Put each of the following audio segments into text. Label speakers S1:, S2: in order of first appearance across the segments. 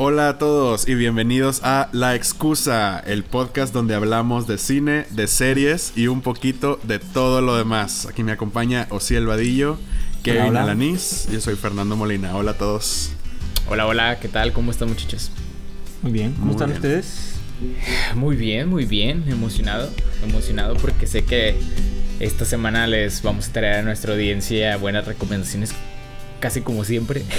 S1: Hola a todos y bienvenidos a La Excusa, el podcast donde hablamos de cine, de series y un poquito de todo lo demás. Aquí me acompaña Osiel Vadillo, Kevin
S2: hola.
S1: Alanis, yo soy Fernando Molina. Hola a todos.
S3: Hola, hola, ¿qué tal? ¿Cómo están muchachos?
S2: Muy bien, ¿cómo
S1: Muy
S2: están
S1: bien.
S2: ustedes?
S3: Muy bien, muy bien, emocionado, emocionado porque sé que esta semana les vamos a traer a nuestra audiencia buenas recomendaciones, casi como siempre.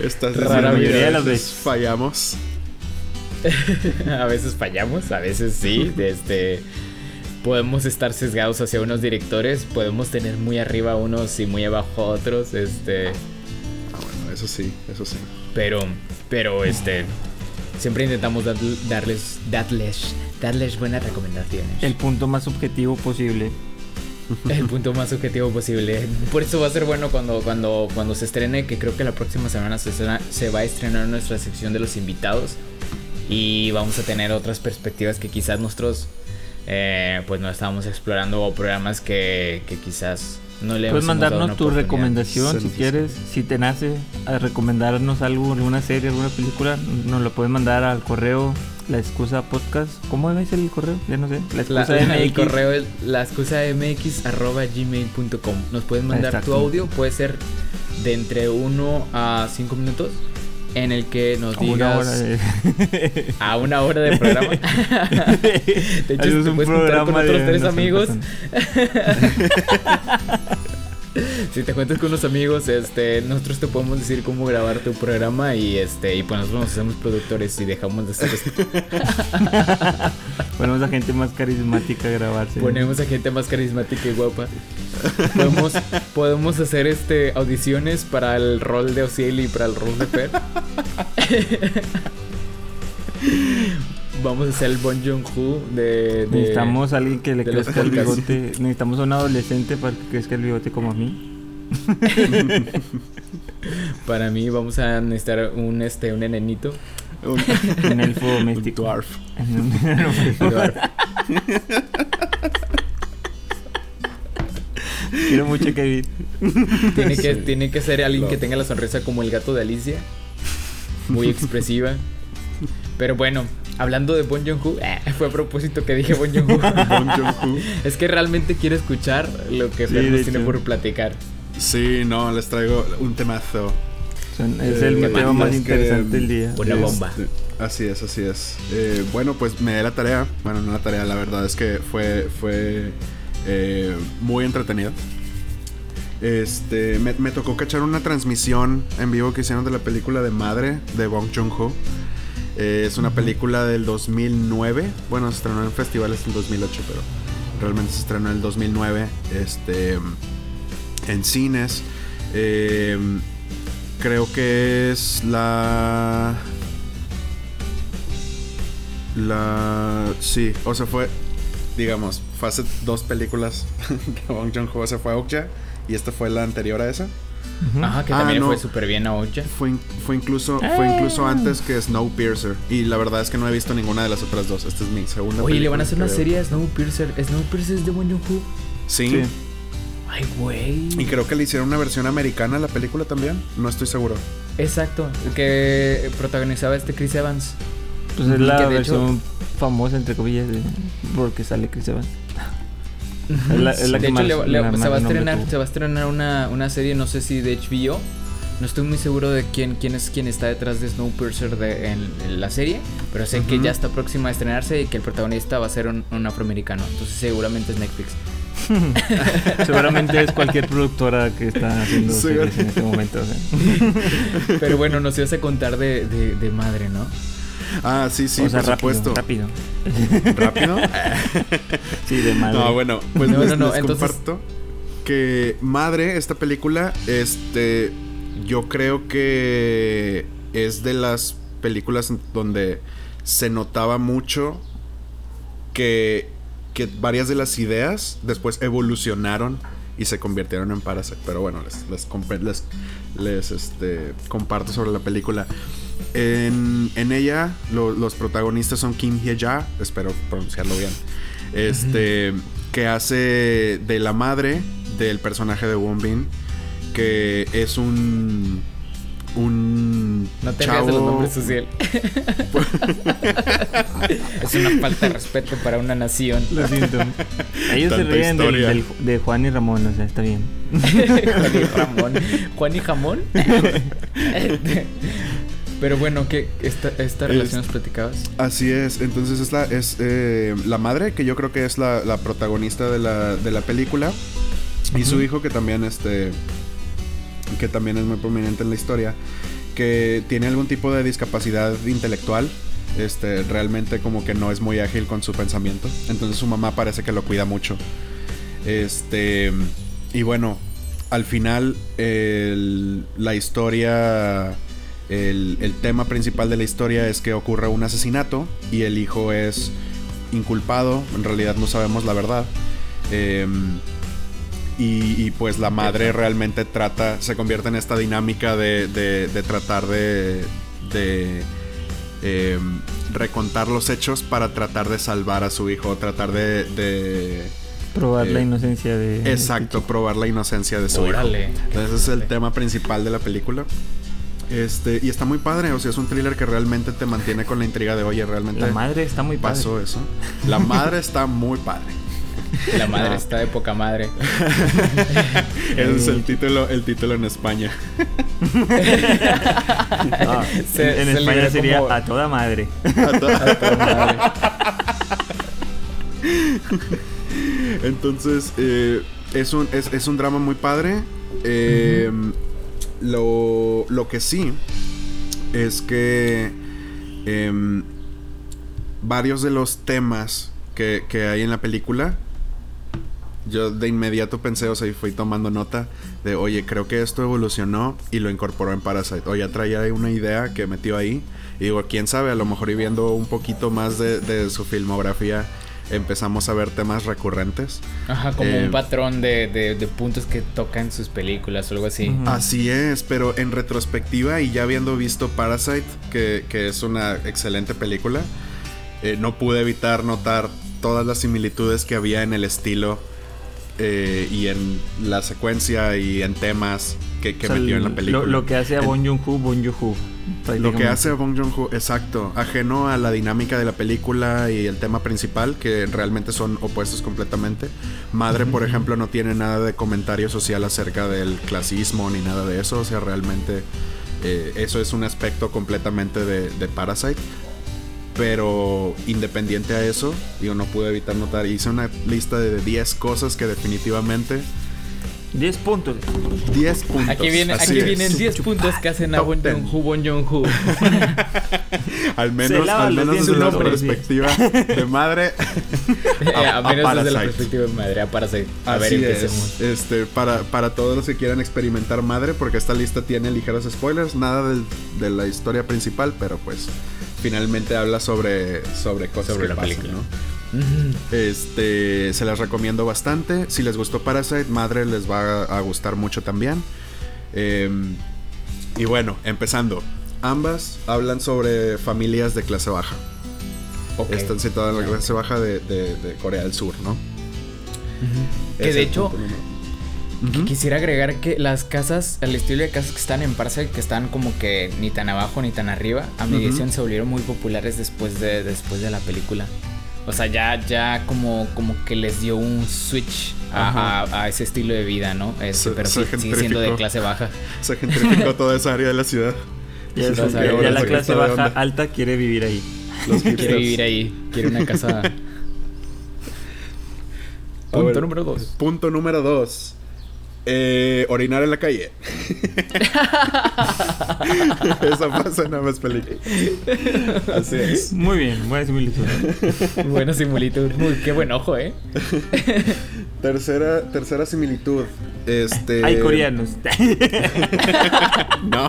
S1: Estas
S3: Rara
S1: veces
S2: mayoría de las veces.
S1: fallamos.
S3: a veces fallamos, a veces sí, este podemos estar sesgados hacia unos directores, podemos tener muy arriba unos y muy abajo otros, este,
S1: Ah, bueno, eso sí, eso sí.
S3: pero pero este siempre intentamos dar- darles darles darles buenas recomendaciones.
S2: El punto más objetivo posible.
S3: El punto más objetivo posible. Por eso va a ser bueno cuando, cuando, cuando se estrene, que creo que la próxima semana se, estrena- se va a estrenar nuestra sección de los invitados. Y vamos a tener otras perspectivas que quizás nosotros eh, pues no estábamos explorando o programas que, que quizás no le
S2: Puedes mandarnos
S3: una
S2: tu recomendación si quieres. Si te nace a recomendarnos algo, alguna serie, alguna película, nos lo puedes mandar al correo La Excusa Podcast. ¿Cómo es el correo? Ya no sé. La
S3: La-
S2: Excusa
S3: el
S2: MX.
S3: correo es la excusa mx arroba gmail.com. Nos puedes mandar tu audio, puede ser de entre 1 a 5 minutos, en el que nos digas
S2: hora de...
S3: a una hora de programa. De hecho,
S2: Hacemos
S3: te
S2: un
S3: puedes juntar con
S2: programa
S3: otros tres amigos. Si te cuentas con unos amigos, este, nosotros te podemos decir cómo grabar tu programa y este, y pues nosotros nos hacemos productores y dejamos de hacer esto.
S2: Ponemos a gente más carismática a grabarse.
S3: Ponemos a gente más carismática y guapa. Podemos, podemos hacer este audiciones para el rol de Ociel y para el rol de Fer. Vamos a hacer el Bon Joon-ho de, de-
S2: Necesitamos a alguien que le crezca el bigote. Necesitamos a un adolescente para que crezca el bigote como a mí.
S3: Para mí vamos a necesitar un este un enenito.
S1: Un,
S2: Un elfo
S1: un
S2: doméstico.
S1: dwarf.
S2: Quiero mucho Kevin.
S3: Tiene que,
S1: Sí.
S3: tiene que ser alguien que tenga la sonrisa como el gato de Alicia. Muy expresiva. Pero bueno, hablando de Bon Joon-ho, eh, fue a propósito que dije Bon Joon-ho.
S1: Bong Joon-ho.
S3: es que realmente quiero escuchar lo que
S2: Sí,
S3: Fer tiene por platicar.
S1: Sí, no, les traigo un temazo.
S2: Es
S1: Eh,
S2: el
S3: ¿qué
S2: tema
S3: más?
S2: interesante del día.
S3: Una bomba.
S1: Así es, así es. Eh, bueno, pues me di la tarea. Bueno, no la tarea, la verdad es que fue, fue eh, muy entretenido. Este, me, me tocó cachar una transmisión en vivo que hicieron de la película de Madre de Bong Joon-ho. Eh, es una película del 2009. Bueno, se estrenó en festivales en 2008, pero realmente se estrenó en el 2009. Este, en cines. Eh, creo que es la. La. Sí, o sea, fue. Digamos, fue hace dos películas que Bong Joon-ho se fue a Okja. Y esta fue la anterior a esa.
S3: Ajá, que
S1: Ah,
S3: también
S1: no.
S3: fue súper bien a Ocha.
S1: Fue, in- fue incluso fue incluso antes que Snowpiercer. Y la verdad es que no he visto ninguna de las otras dos. Esta es mi segunda
S3: Oye, le van
S1: película
S3: a hacer una serie a Snowpiercer. ¿Snowpiercer es de Bon Joon-ho?
S1: Sí.
S2: Sí.
S3: Ay, güey.
S1: Y creo que le hicieron una versión americana a la película también. No estoy seguro.
S3: Exacto, que protagonizaba este Chris Evans.
S2: Pues es la
S3: de hecho-
S2: versión famosa, entre comillas, de... porque sale Chris Evans. Es la- es la
S3: de
S2: que
S3: hecho,
S2: más-
S3: le- le-
S2: la
S3: se va a estrenar,
S2: tuvo.
S3: se va a estrenar una, una serie, no sé si de HBO. No estoy muy seguro de quién, quién es quién está detrás de Snowpiercer de, en, en la serie, pero sé que ya está próxima a estrenarse y que el protagonista va a ser un, un afroamericano. Entonces seguramente es Netflix.
S2: Seguramente es cualquier productora que está haciendo series en este momento. sea.
S3: Pero bueno, nos ibas a contar de, de, de madre, ¿no?
S1: Ah, sí, sí,
S2: o sea,
S1: por
S2: rápido,
S1: supuesto.
S2: rápido.
S1: ¿Rápido?
S2: Sí, de madre.
S1: No, bueno, pues
S3: No,
S1: les,
S3: no, no,
S1: les
S3: entonces-
S1: comparto que Madre, esta película, este, yo creo que es de las películas donde se notaba mucho que, que varias de las ideas después evolucionaron y se convirtieron en Parasite. Pero bueno, les, les, les, les, este, comparto sobre la película. En, en ella lo- los protagonistas son Kim Hye-ja, espero pronunciarlo bien, este, que hace de la madre del personaje de Won Bin, que es un un
S3: no te chavo... de los nombres social. es una falta de respeto para una nación.
S2: Lo siento. Ellos se ríen de Juan y Ramón, o sea, está bien.
S3: Juan y Ramón. Juan y Jamón. Pero bueno, ¿qué, esta, esta relación nos platicabas?
S1: Así es, entonces es la, es, eh, la madre, que yo creo que es la, la protagonista de la, de la película, y su hijo, que también, este, que también es muy prominente en la historia, que tiene algún tipo de discapacidad intelectual, este, realmente como que no es muy ágil con su pensamiento, entonces su mamá parece que lo cuida mucho. Este, y bueno, al final la historia el, tema principal de la historia es que ocurre un asesinato y el hijo es inculpado, en realidad no sabemos la verdad. Em, y, pues la madre realmente trata, se convierte en esta dinámica de, de, tratar de, de em, recontar los hechos para tratar de salvar a su hijo, tratar de...
S2: probar la eh, inocencia de...
S1: Exacto, probar la inocencia de su hijo. Ese es el tema principal de la película. Este, y está muy padre, o sea, es un thriller que realmente te mantiene con la intriga de, oye, realmente.
S2: La madre está muy
S1: padre. Pasó eso. La madre está muy padre.
S3: La madre está de poca madre.
S1: Ese es el título, el título en España.
S2: en, España sería a toda madre. A, toda madre.
S1: Entonces, eh, es, un, es, es, un drama muy padre. Eh, lo, lo que sí es que em, varios de los temas que, hay en la película, yo de inmediato pensé, o sea, y fui tomando nota de, oye, creo que esto evolucionó y lo incorporó en Parasite. O ya traía una idea que metió ahí. Y digo, quién sabe, a lo mejor y viendo un poquito más de, de su filmografía, empezamos a ver temas recurrentes.
S3: Ajá, como un eh, patrón de, puntos que tocan sus películas o algo así.
S1: Así es, pero en retrospectiva y ya habiendo visto Parasite, que, es una excelente película, eh, no pude evitar notar todas las similitudes que había en el estilo eh, y en la secuencia y en temas que, metió en la película.
S2: Lo, que hace a Bon Joon-ho, Bon Joon-ho.
S1: Lo que hace Bong Joon-ho, exacto, ajeno a la dinámica de la película y el tema principal, que realmente son opuestos completamente. Madre, por ejemplo, no tiene nada de comentario social acerca del clasismo ni nada de eso, o sea, realmente eh, eso es un aspecto completamente de, de Parasite. Pero independiente a eso, yo no pude evitar notar, hice una lista de 10 cosas que definitivamente
S2: 10 puntos.
S1: 10 puntos.
S3: Aquí, viene, aquí vienen 10 puntos que hacen a Bon Jong-hu, Bon Jong-hu.
S1: al menos, al menos desde la perspectiva de madre.
S3: a, a, menos desde la perspectiva de madre, a Parasite. A
S1: ver, empecemos. Este, para, para todos los que quieran experimentar madre, porque esta lista tiene ligeros spoilers, nada del, de la historia principal, pero pues finalmente habla sobre, sobre cosas sobre la película, ¿no? Este, se las recomiendo bastante. Si les gustó Parasite, Madre les va a, gustar mucho también. Em, y bueno, empezando. Ambas hablan sobre familias de clase baja. Están situadas en la clase baja de, Corea del Sur, ¿no?
S3: Que de hecho, quisiera agregar que las casas, el estilo de casas que están en Parasite, que están como que ni tan abajo ni tan arriba, a mi visión se volvieron muy populares después de, después de la película. O sea, ya, ya como, como que les dio un switch a, ese estilo de vida, ¿no? Este, pero sí, sigue siendo de clase baja.
S1: Se gentrificó toda esa área de la ciudad.
S2: Ya, la clase baja alta quiere vivir ahí.
S3: quiere vivir ahí. Quiere una casa.
S1: Punto número dos. Punto número dos. Eh, orinar en la calle. Eso pasa en ambas películas. Así es.
S2: Muy bien, buena similitud.
S3: buena similitud. Muy, qué buen ojo, ¿eh?
S1: tercera, tercera similitud. Este.
S2: Hay coreanos.
S1: no.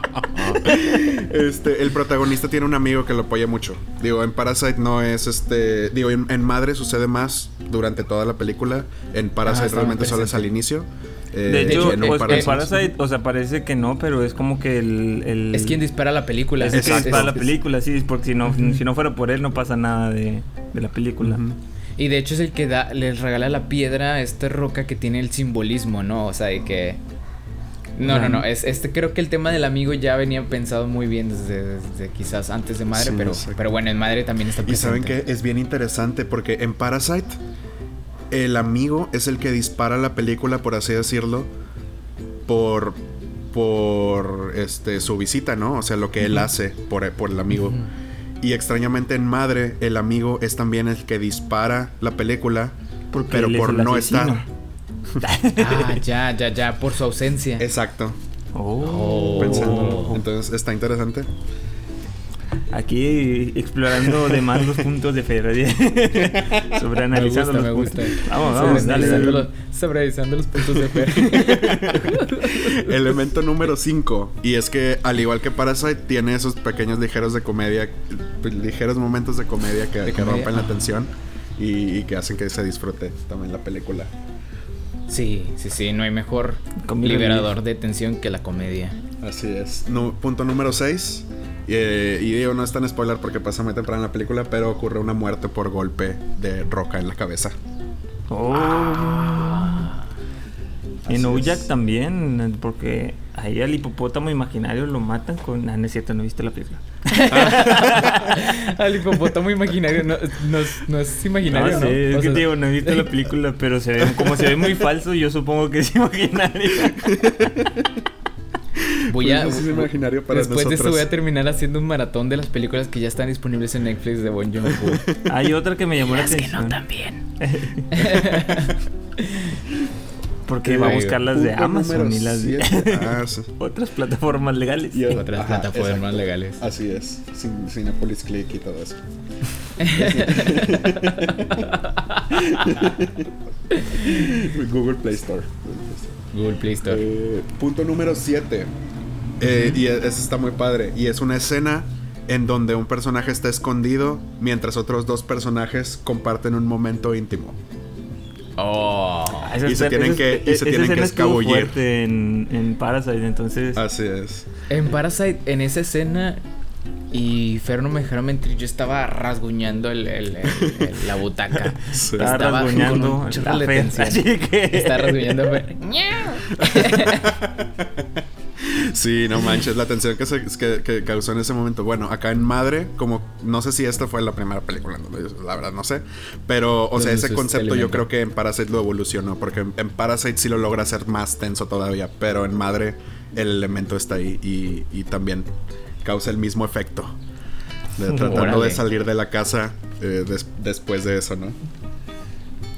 S1: Este, el protagonista tiene un amigo que lo apoya mucho. Digo, en Parasite no es este. Digo, en, Madre sucede más durante toda la película. En Parasite ah, realmente solo es al inicio.
S2: Eh, de hecho, pues, en Parasite, o sea, parece que no, pero es como que el...
S3: Es quien dispara la película.
S2: Es quien dispara la película, sí, porque si no, si no fuera por él no pasa nada de, la película.
S3: Y de hecho es el que da, les regala la piedra a esta roca que tiene el simbolismo, ¿no? O sea, de que... No, no, no. Es, este, creo que el tema del amigo ya venía pensado muy bien desde, desde quizás antes de madre,
S1: Sí,
S3: pero, pero bueno, en madre también está
S1: Y
S3: presente.
S1: saben que es bien interesante porque en Parasite el amigo es el que dispara la película, por así decirlo, por por este su visita, ¿no? O sea, lo que él hace por, por el amigo. Y extrañamente en Madre, el amigo es también el que dispara la película,
S2: Porque
S1: pero por no
S2: asesino.
S1: estar.
S3: Ah, ya, ya, ya, por su ausencia.
S1: Exacto.
S2: Oh.
S1: Pensando. Entonces está interesante.
S2: Aquí explorando de más los puntos de Ferrari. Sobre
S3: me
S2: analizando
S3: gusta, me
S2: los
S3: gusta.
S2: puntos. Vamos, vamos, dale,
S3: Sobreanalizando
S2: dale.
S3: los- sobreanalizando los puntos de Fer.
S1: Elemento número 5. Y es que, al igual que Parasite, tiene esos pequeños ligeros de comedia, pues, ligeros momentos de comedia que,
S3: De
S1: que
S3: comedia,
S1: rompen la tensión y, y que hacen que se disfrute también la película.
S3: Sí, sí, sí, no hay mejor liberador de tensión que la comedia.
S1: Así es. Punto número 6. Y digo, no es tan spoiler porque pasa muy temprano en la película, pero ocurre una muerte por golpe de roca en la cabeza.
S2: Oh.
S1: Así
S2: En Ojak
S1: es.
S2: también, porque ahí al hipopótamo imaginario lo matan con... Ah, no es cierto, no viste la película.
S3: Al hipopótamo imaginario no, no es- no es imaginario,
S2: no,
S3: ¿no?
S2: sé, es
S3: O
S2: que
S3: sea,
S2: te digo, no he visto la película, pero se ve, como se ve muy falso, yo supongo que es imaginario.
S3: Voy a,
S1: Pues es imaginario para
S3: después de esto voy a terminar haciendo un maratón de las películas que ya están disponibles en Netflix de Bon Joon-ho.
S2: Hay otra que me llamó la
S3: Las que
S2: atención.
S3: no también.
S2: Porque va a buscar las de Amazon y las de.
S1: Ah, sí.
S2: otras plataformas legales.
S1: Y-
S3: Otras
S1: Ajá,
S3: plataformas
S1: exacto.
S3: legales.
S1: Así es. Sin, Cinepolis Click y todo eso. Google Play Store.
S3: Google Play Store.
S1: Eh, punto número 7. Y e- eso está muy padre. Y es una escena en donde un personaje está escondido mientras otros dos personajes comparten un momento íntimo.
S3: Oh.
S2: Esa
S1: Y se tienen
S2: esa-
S1: que- y se tienen que escabullir.
S2: en, en Parasite, entonces...
S1: Así es.
S3: En Parasite, en esa escena, y Fer no me dejaron mentir, yo estaba rasguñando el, el- el- el- la butaca.
S1: Sí.
S2: Estaba
S3: Estaba con
S2: rasguñando
S3: un chorro
S2: la
S3: de
S2: fe,
S3: tensión.
S2: así que...
S3: Estaba rasguñando.
S1: Sí, no manches, la tensión que, se, que, que causó en ese momento. Bueno, acá en Madre, como no sé si esta fue la primera película, la verdad no sé. Pero, o sea, ese concepto yo creo que en Parasite lo evolucionó. Porque en, en Parasite sí lo logra hacer más tenso todavía. Pero en Madre el elemento está ahí y, y también causa el mismo efecto. De, tratando
S3: Órale.
S1: de salir de la casa eh, des- después de eso, ¿no?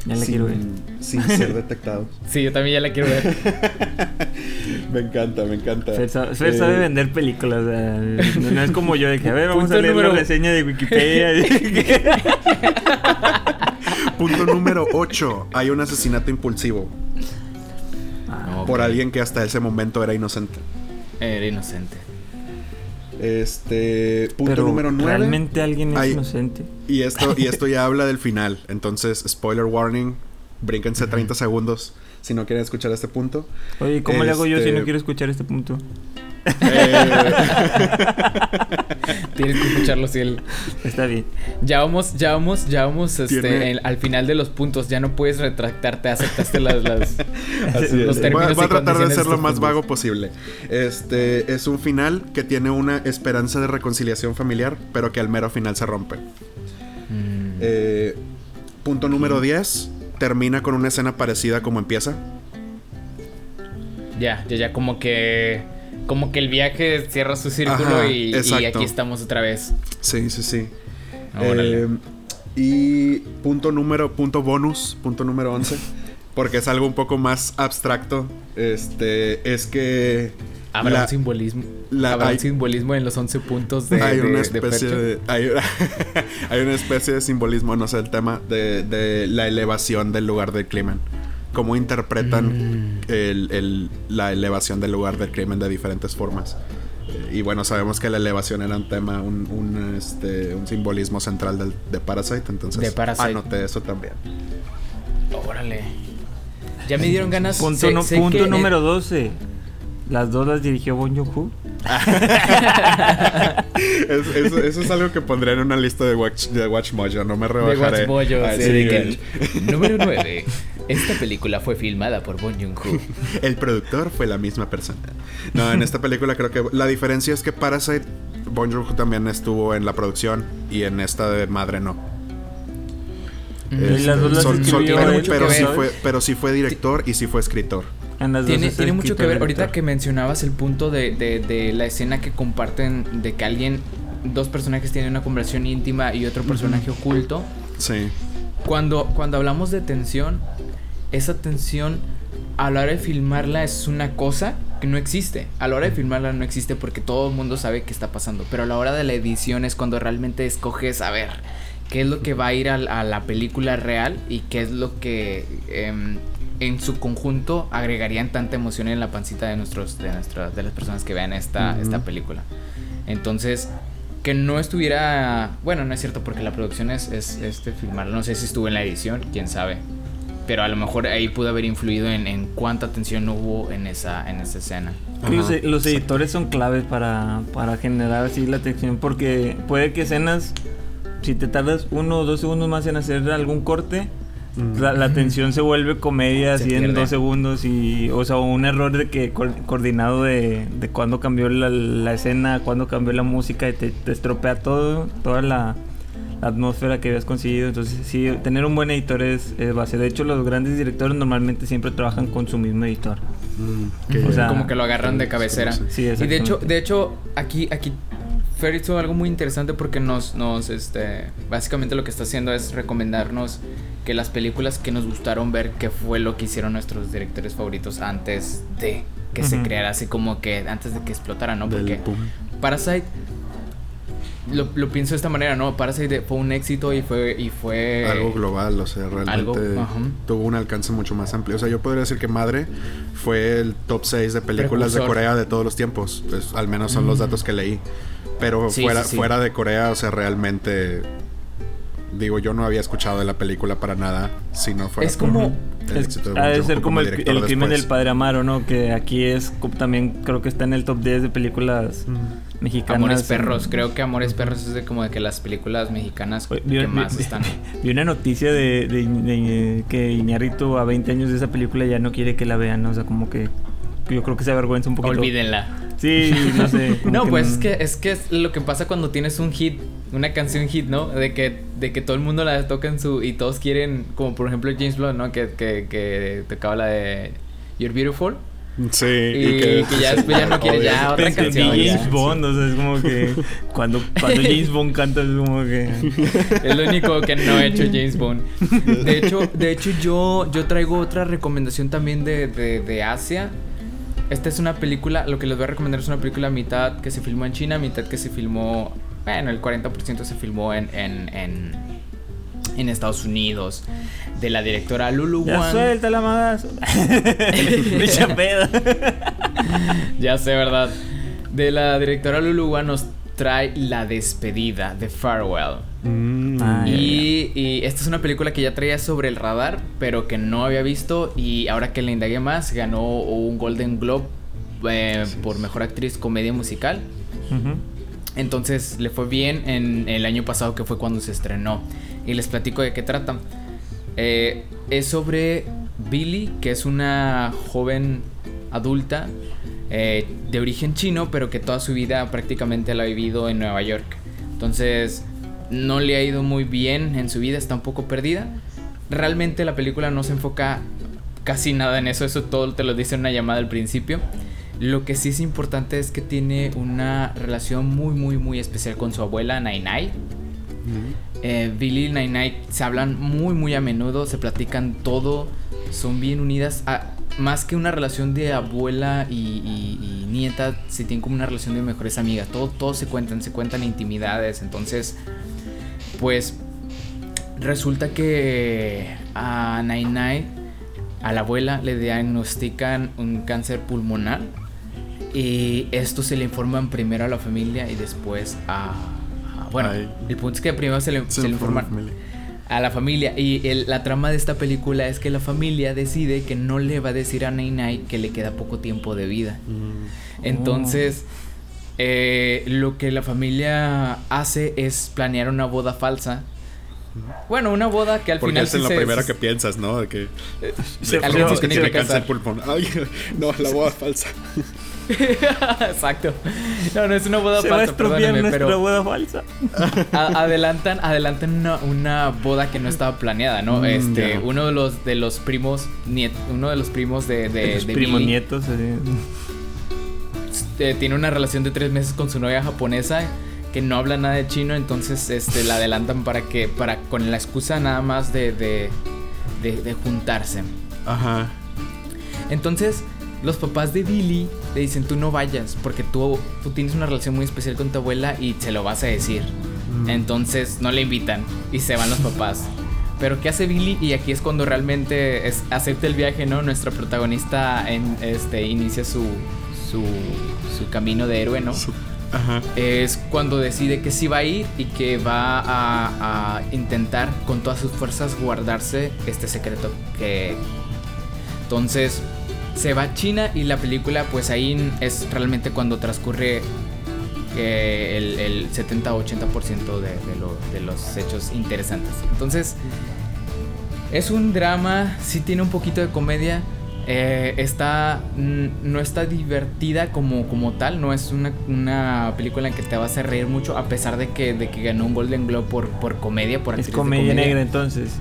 S2: Ya la
S1: sin,
S2: quiero ver.
S1: sin ser detectado.
S3: Sí, yo también ya la quiero ver.
S1: me encanta, me encanta.
S2: Fer, sa- Fer
S1: Eh,
S2: sabe vender películas. o sea, no, no es como yo de que, a ver, vamos
S3: Punto
S2: a leer
S3: número-
S2: la reseña de Wikipedia.
S1: Punto número 8. Hay un asesinato impulsivo
S2: Ah,
S1: por alguien que hasta ese momento era inocente.
S3: Era inocente.
S1: Este. Punto
S2: pero
S1: número 9.
S2: realmente alguien es inocente.
S1: Y esto, y esto ya habla del final. Entonces, spoiler warning. Brínquense 30 segundos si no quieren escuchar este punto.
S2: Oye, ¿cómo le hago yo si
S1: Este-
S2: no quiero escuchar este punto?
S1: Eh,
S3: Tienes que escucharlo si él.
S2: Está bien.
S3: Ya vamos, ya vamos, ya vamos este, en- al final de los puntos. Ya no puedes retractarte. Aceptaste las. las
S1: Así
S3: Los
S1: es.
S3: términos
S1: Voy, a- voy
S3: y
S1: a tratar de ser lo más vago posible. Este es un final que tiene una esperanza de reconciliación familiar, pero que al mero final se rompe.
S3: Mm,
S1: Eh, punto número 10. Termina con una escena parecida como empieza.
S3: ya, ya, ya, como que. Como que el viaje cierra su círculo
S1: Ajá,
S3: y, y aquí estamos otra vez.
S1: Sí, sí, sí.
S3: Órale.
S1: Eh, y punto número, punto bonus, punto número 11, porque es algo un poco más abstracto. Este, es que
S3: Habrá
S1: la-
S3: un simbolismo.
S1: la-
S3: habrá
S1: hay-
S3: un simbolismo en los 11 puntos de.
S1: hay
S3: de-
S1: una
S3: de
S1: especie
S3: Fercho?
S1: de, hay, hay una especie de simbolismo, no sé, el tema de, de la elevación del lugar del crimen. Cómo interpretan
S3: Mm.
S1: el- el- la elevación del lugar del crimen de diferentes formas. Eh, Y bueno, sabemos que la elevación era un tema, un, un, este, un simbolismo central del, de Parasite, entonces
S3: De Parasite.
S1: anoté eso también.
S3: Órale. Ya me dieron ganas.
S2: Punto,
S3: sé-
S2: no-
S3: sé
S2: punto
S3: que-
S2: número 12. Las dos las dirigió Bon Joon-ho.
S1: Es- eso, eso es algo que pondré en una lista de Watch, de Watch Mojo, no me
S3: De
S1: rebajaré.
S3: Watch Mojo, sí, de que- Número 9. Esta película fue filmada por Bong Joon-ho.
S1: El productor fue la misma persona. No, en esta película creo que la diferencia es que Parasite, Bong Joon-ho también estuvo en la producción y en esta de Madre no.
S2: Las
S1: Son- son- pero, sí fue, pero sí fue director y sí fue escritor.
S3: Tiene, tiene mucho que ver, ahorita que mencionabas el punto de, de- de la escena que comparten, de que alguien, dos personajes tienen una conversación íntima y otro personaje oculto.
S1: Sí.
S3: Cuando, cuando hablamos de tensión, esa tensión a la hora de filmarla es una cosa que no existe. A la hora de filmarla no existe porque todo el mundo sabe qué está pasando. Pero a la hora de la edición es cuando realmente escoges a ver qué es lo que va a ir a, la película real y qué es lo que em, en su conjunto agregarían tanta emoción en la pancita de nuestros de nuestras de las personas que vean esta, esta película. Entonces, que no estuviera. Bueno, no es cierto porque la producción es, es este filmarla. No sé si estuvo en la edición, quién sabe. Pero a lo mejor ahí pudo haber influido en, en cuánta tensión hubo en esa, en esa escena.
S2: Los,
S1: Ajá.
S2: los editores son claves para, para generar así la tensión porque puede que escenas, si te tardas uno o dos segundos más en hacer algún corte,
S1: Mm.
S2: la, la tensión se vuelve comedia
S3: Se
S2: así en dos segundos y, o sea, un error de que co- coordinado de, de cuándo cambió la, la escena, cuándo cambió la música y te, te estropea todo, toda la atmósfera que habías conseguido. Entonces, sí, tener un buen editor es, es base. De hecho, los grandes directores normalmente siempre trabajan con su mismo editor.
S1: Mm, que-
S2: O sea,
S3: como que lo agarran de cabecera.
S1: Sí,
S3: Y de hecho, de hecho, aquí, aquí Fer hizo algo muy interesante porque nos, nos, este, básicamente lo que está haciendo es recomendarnos que las películas que nos gustaron ver, qué fue lo que hicieron nuestros directores favoritos antes de que se
S2: Ujú.
S3: creara, así como que antes de que explotara, ¿no? Porque. Parasite lo, lo pienso de esta manera, ¿no? Parasite fue un éxito y fue y fue
S1: algo global, o sea, realmente
S3: algo,
S1: tuvo un alcance mucho más amplio. O sea, yo podría decir que Madre fue el top 6 de películas de. Corea de todos los tiempos. Pues, al menos son los datos que leí. Pero
S3: Sí,
S1: fuera,
S3: sí, sí.
S1: fuera de Corea, o sea, realmente. Digo, yo no había escuchado de la película para nada si no fuera
S3: Es como-
S1: el
S2: Es-
S1: éxito de
S2: ha de ser como el,
S1: director
S2: el crimen del padre Amaro, ¿no? Que aquí es también creo que está en el top 10 de películas
S1: Mm.
S2: Mexicanas.
S3: Amores Perros. Creo que Amores Perros es de como de que las películas mexicanas
S2: Oye,
S3: que
S2: vi-
S3: más
S2: vi-
S3: están.
S2: Vi una noticia de, de- de que Iñarrito a 20 años de esa película ya no quiere que la vean. O sea, como que yo creo que se avergüenza un poquito.
S3: Olvídenla.
S2: Sí, no sé.
S3: No, pues
S2: no-
S3: es que es que es lo que pasa cuando tienes un hit, una canción hit, ¿no? De que de que todo el mundo la toca en su y todos quieren, como por ejemplo James Blunt, ¿no? Que, que, que tocaba la de You're Beautiful
S1: Sí,
S3: y, que, ya después ya no quiere
S1: Obvio.
S3: ya otra
S2: que
S3: canción.
S2: James
S3: ya.
S2: Bond, o sea, es como que cuando, cuando James Bond canta es como que...
S3: Es lo único que no ha hecho James Bond. De hecho, de hecho yo, yo traigo otra recomendación también de, de, de Asia. Esta es una película, lo que les voy a recomendar es una película mitad que se filmó en China, mitad que se filmó, bueno, el 40% se filmó en, en, en, en Estados Unidos. De la directora Lulu
S2: Ya
S3: Wang.
S2: suelta la magazo. Bicha peda.
S3: Ya sé, ¿verdad? De la directora Lulu Wang nos trae La despedida, de Farewell.
S1: Mm.
S2: Ay,
S3: Y, y esta es una película que ya traía sobre el radar, pero que no había visto. Y ahora que le indagué más, ganó un Golden Globe eh, por mejor actriz comedia musical. Entonces le fue bien en el año pasado, que fue cuando se estrenó. Y les platico de qué trata. Eh, es sobre Billy, que es una joven adulta eh, de origen chino, pero que toda su vida prácticamente la ha vivido en Nueva York. Entonces no le ha ido muy bien en su vida, está un poco perdida. Realmente la película no se enfoca casi nada en eso, eso todo te lo dice en una llamada al principio. Lo que sí es importante es que tiene una relación muy, muy, muy especial con su abuela, Nainai. Eh, Billy y Nainai se hablan muy, muy a menudo, se platican todo, son bien unidas. Ah, más que una relación de abuela y nieta, se tienen como una relación de mejores amigas. Todo, todo se cuentan, se cuentan intimidades. Entonces, pues resulta que a Nainai, a la abuela, le diagnostican un cáncer pulmonar. Y esto se le informan primero a la familia y después a... bueno,
S1: Ay.
S3: el punto es que primero se le,
S1: Se
S3: se le
S1: informa
S3: informan
S1: la familia.
S3: a la familia. Y el- la trama de esta película es que la familia decide que no le va a decir a Nainai que le queda poco tiempo de vida.
S1: Mm.
S3: Entonces, eh, lo que la familia hace es planear una boda falsa Bueno, una boda que al
S1: Porque
S3: final
S1: es en
S3: sí
S1: lo
S3: se-
S1: primero
S3: se-
S1: que piensas, ¿no? De que. Que
S3: se
S1: se
S3: que
S1: pulmón. Ay, no, la boda falsa.
S3: Exacto. No, no es una boda
S2: Se va a
S3: falsa, perdóname,
S2: nuestra
S3: pero
S2: boda falsa.
S3: adelantan, adelantan una, una boda que no estaba planeada, ¿no?
S1: Mm,
S3: este, uno de los de los primos niet- uno de los primos de, de, de
S2: primos
S3: Billy,
S2: nietos.
S3: eh, tiene una relación de tres meses con su novia japonesa que no habla nada de chino, entonces este, la adelantan para que, para, con la excusa nada más de, de, de- de juntarse.
S1: Ajá.
S3: Entonces, los papás de Billy le dicen, tú no vayas, porque tú, tú tienes una relación muy especial con tu abuela y se lo vas a decir.
S1: Mm.
S3: Entonces, no le invitan y se van los papás. Pero ¿qué hace Billy? Y aquí es cuando realmente es- acepta el viaje, ¿no? Nuestra protagonista en, este, inicia su, su, su camino de héroe, ¿no?
S1: Su- Ajá.
S3: es cuando decide que sí va a ir y que va a, a intentar con todas sus fuerzas guardarse este secreto que entonces se va a China y la película pues ahí es realmente cuando transcurre eh, el, el 70-80% de, de, lo- de los hechos interesantes entonces es un drama, sí tiene un poquito de comedia. eh, está. n- no está divertida como, como tal. No es una, una película en que te vas a reír mucho. A pesar de que, de que ganó un Golden Globe por, por comedia. Por
S2: Es
S3: de
S2: comedia negra entonces.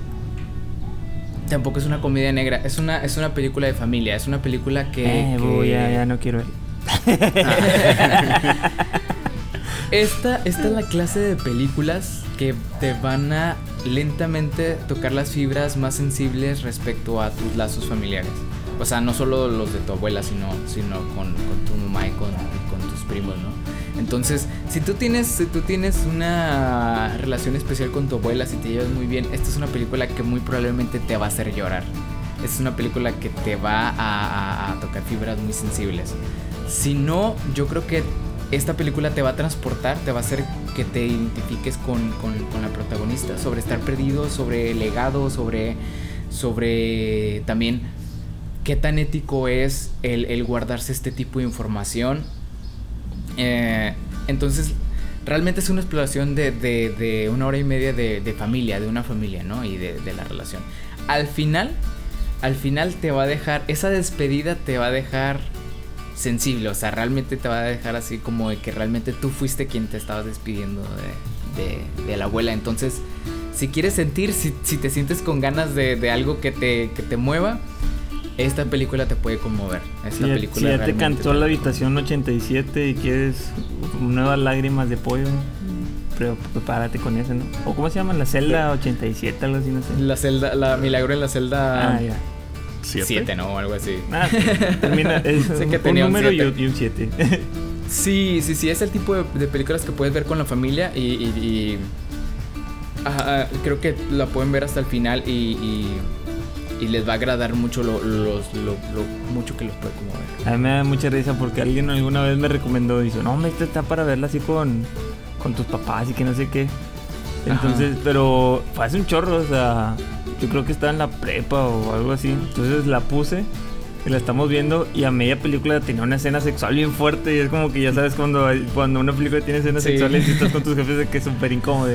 S3: Tampoco es una comedia negra. Es una, es una película de familia. Es una película que.
S2: Eh,
S3: que-
S2: voy, ya, ya no quiero ir.
S3: Esta, esta es la clase de películas que te van a lentamente tocar las fibras más sensibles respecto a tus lazos familiares. O sea, no solo los de tu abuela, sino, sino con, con tu mamá y con, y con tus primos, ¿no? Entonces, si tú tienes, si tú tienes una relación especial con tu abuela, si te llevas muy bien, esta es una película que muy probablemente te va a hacer llorar. Esta es una película que te va a, a- a tocar fibras muy sensibles. Si no, yo creo que esta película te va a transportar, te va a hacer que te identifiques con, con- con la protagonista, sobre estar perdido, sobre el legado, sobre, sobre también qué tan ético es el, el guardarse este tipo de información. Eh, entonces, realmente es una exploración de, de- una hora y media de, familia, de una familia, ¿no? Y de, la relación. Al final, al final te va a dejar, esa despedida te va a dejar sensible, o sea, realmente te va a dejar así como de que realmente tú fuiste quien te estabas despidiendo de, la abuela. Entonces, si quieres sentir, si, si te sientes con ganas de algo que te, que te mueva, esta película te puede conmover. Esta
S2: Si ya,
S3: película
S2: si ya te cantó
S3: te-
S2: la habitación 87 y quieres nuevas lágrimas de pollo, pero prepárate con eso, ¿no? ¿O cómo se llama? La celda 87, algo así, no sé.
S3: La celda, la milagro en la celda
S2: Ah, ya.
S3: 7, ¿no? O algo así.
S2: Ah, termina. Es
S3: Sé que
S2: un
S3: tenía un
S2: número y
S3: siete.
S2: un- y un 7.
S3: Sí, sí, sí, es el tipo de, de películas que puedes ver con la familia y, y- y- ajá, creo que la pueden ver hasta el final y, y- y les va a agradar mucho lo, los- lo- lo mucho que los puede conmover.
S2: A mí me da mucha risa porque alguien alguna vez me recomendó y dijo, no, hombre, esta está para verla así con, con tus papás y que no sé qué. Entonces, pero fue hace un chorro, o sea, yo creo que estaba en la prepa o algo así. Entonces la puse y la estamos viendo y a media película tenía una escena sexual bien fuerte y es como que ya sabes cuando, cuando una película tiene escenas
S3: Sí.
S2: sexuales y estás con tus jefes de que es súper incómodo.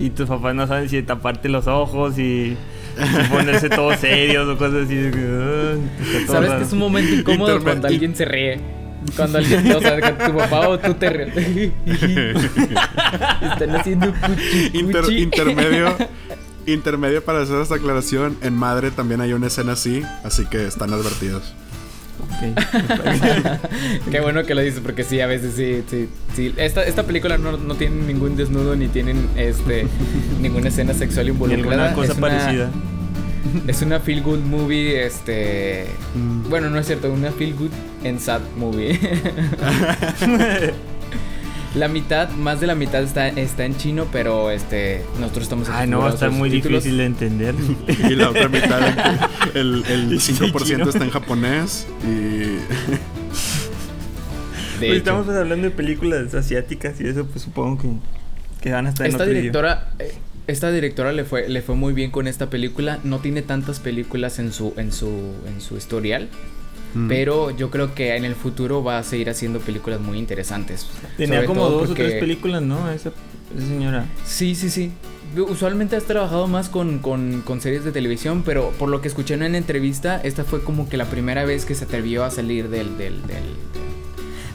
S2: y tus papás no saben si taparte los ojos y, ponerse todos serios o cosas así. todo
S3: ¿Sabes
S2: raro.
S3: que es un momento incómodo
S1: Interme-
S3: cuando alguien se ríe? Cuando alguien, o sea, que tu papá o tú te ríes. Están haciendo cuchi,
S1: Inter-
S3: cuchi.
S1: intermedio. Intermedio para hacer esta aclaración. En Madre también hay una escena así, así que están advertidos.
S3: Qué bueno que lo dices, porque sí, a veces sí, sí, sí. Esta, esta película no, no tiene ningún desnudo ni tienen este ninguna escena sexual involucrada.
S2: cosa
S3: es una-. Es una feel good movie, este.
S1: Mm.
S3: Bueno, no es cierto, una feel good and sad movie. la mitad, más de la mitad está, está en chino, pero este. Nosotros estamos
S2: Ay, no, va a estar muy difícil de entender.
S1: Y la otra mitad, el, el
S2: Sí,
S1: 5%
S2: chino.
S1: está en japonés. Y.
S3: De
S2: Pues estamos hablando de películas asiáticas y eso, pues supongo que, que van a estar en
S3: Esta
S2: otro idioma.
S3: directora, eh, esta directora le fue, le fue muy bien con esta película. No tiene tantas películas en su, en su, en su historial.
S1: Mm.
S3: Pero yo creo que en el futuro va a seguir haciendo películas muy interesantes.
S2: Tenía
S3: Sobre
S2: como dos o
S3: porque-
S2: tres películas, ¿no? Esa, esa señora.
S3: Sí, sí, sí. Usualmente has trabajado más con, con, con, series de televisión, pero por lo que escuché en una entrevista, esta fue como que la primera vez que se atrevió a salir del... del, del,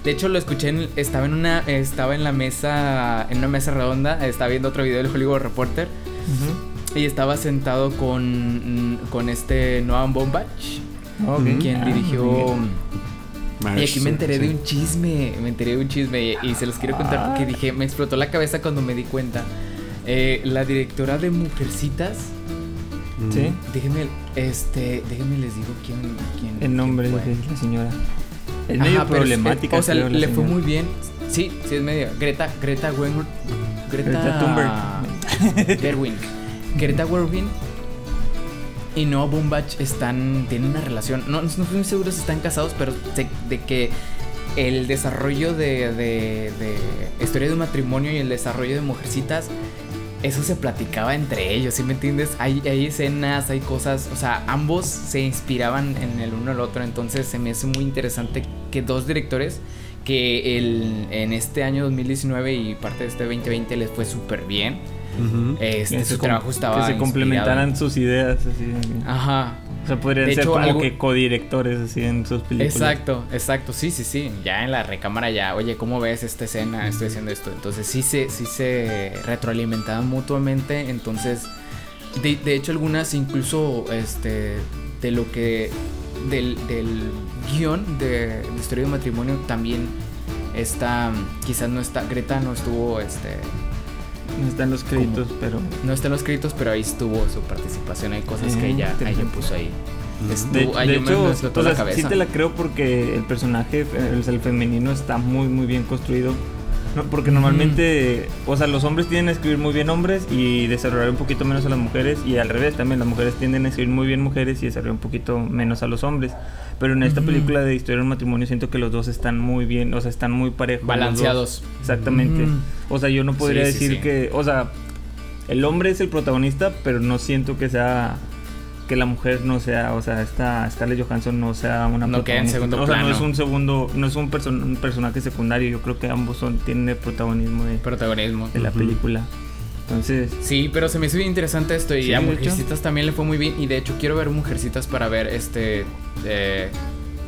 S3: De hecho, lo escuché, en, estaba en una estaba en la mesa, en una mesa redonda, estaba viendo otro video del Hollywood Reporter, y estaba sentado con, con este Noam Bombach, okay. quien
S2: Ah,
S3: dirigió... Y aquí me enteré
S1: sí.
S3: de un chisme, me enteré de un chisme y, y se los quiero contar porque dije, me explotó la cabeza cuando me di cuenta. Eh, la directora de Mujercitas,
S1: Mm.
S2: Sí.
S3: déjenme, este, déjenme les digo quién, quién
S2: El nombre
S3: quién fue.
S2: de la señora. Es
S3: Ajá,
S2: medio
S3: pero es-
S2: problemática.
S3: o sea, le fue
S2: señora.
S3: muy bien. Sí, sí es medio. Greta, Greta Gerwig. Greta,
S2: Greta Thunberg.
S3: Gerwig. Greta Gerwig y Noah Baumbach están tienen una relación. No, no estoy muy seguro si están casados, pero sé de que el desarrollo de, de, de historia de un matrimonio y el desarrollo de mujercitas eso se platicaba entre ellos, ¿sí me entiendes? Hay, hay escenas, hay cosas, o sea, ambos se inspiraban en el uno al otro, entonces se me hace muy interesante que dos directores que el, en este año 2019 y parte de este 2020 les fue súper bien, Este,
S2: Que
S3: su
S2: se
S3: trabajo estaba
S2: Que se complementaran sus ideas, así.
S3: Ajá,
S2: O sea, podrían
S3: De
S2: ser
S3: hecho,
S2: como
S3: algo-
S2: que codirectores, así, en sus películas.
S3: Exacto, exacto, sí, sí, sí. Ya en la recámara ya, oye, ¿cómo ves esta escena? Estoy haciendo esto. Entonces sí se, sí se retroalimentaban mutuamente. Entonces, de, de hecho, algunas incluso este de lo que. del, del guion de, de historia de matrimonio también está. Quizás no está. Greta no estuvo este.
S2: No están los créditos, pero.
S3: No está en los créditos, pero ahí estuvo su participación. Hay cosas que ella, ella puso ahí. Estuvo-
S2: De, hecho,
S3: me
S2: o sea,
S3: la cabeza.
S2: sí te la creo porque el personaje, el, el femenino, está muy, muy bien construido. No, porque normalmente, o sea, los hombres tienden a escribir muy bien hombres y desarrollar un poquito menos a las mujeres. Y al revés, también las mujeres tienden a escribir muy bien mujeres y desarrollar un poquito menos a los hombres. Pero en esta película de Historia del Matrimonio siento que los dos están muy bien, o sea, están muy parejos.
S3: Balanceados.
S2: Exactamente. O sea, yo no podría
S3: Sí, sí,
S2: decir
S3: sí.
S2: que, o sea, el hombre es el protagonista, pero no siento que sea que la mujer no sea, o sea, esta Scarlett Johansson no sea una
S3: No queda en segundo
S2: o sea, no es un segundo, no es un, person- un personaje secundario, yo creo que ambos son tienen el protagonismo de,
S3: Protagonismo.
S2: de la película. Entonces,
S3: Sí, pero se me hizo bien interesante esto y
S2: Sí,
S3: a. Mujercitas también le fue muy bien y de hecho quiero ver Mujercitas para ver este eh,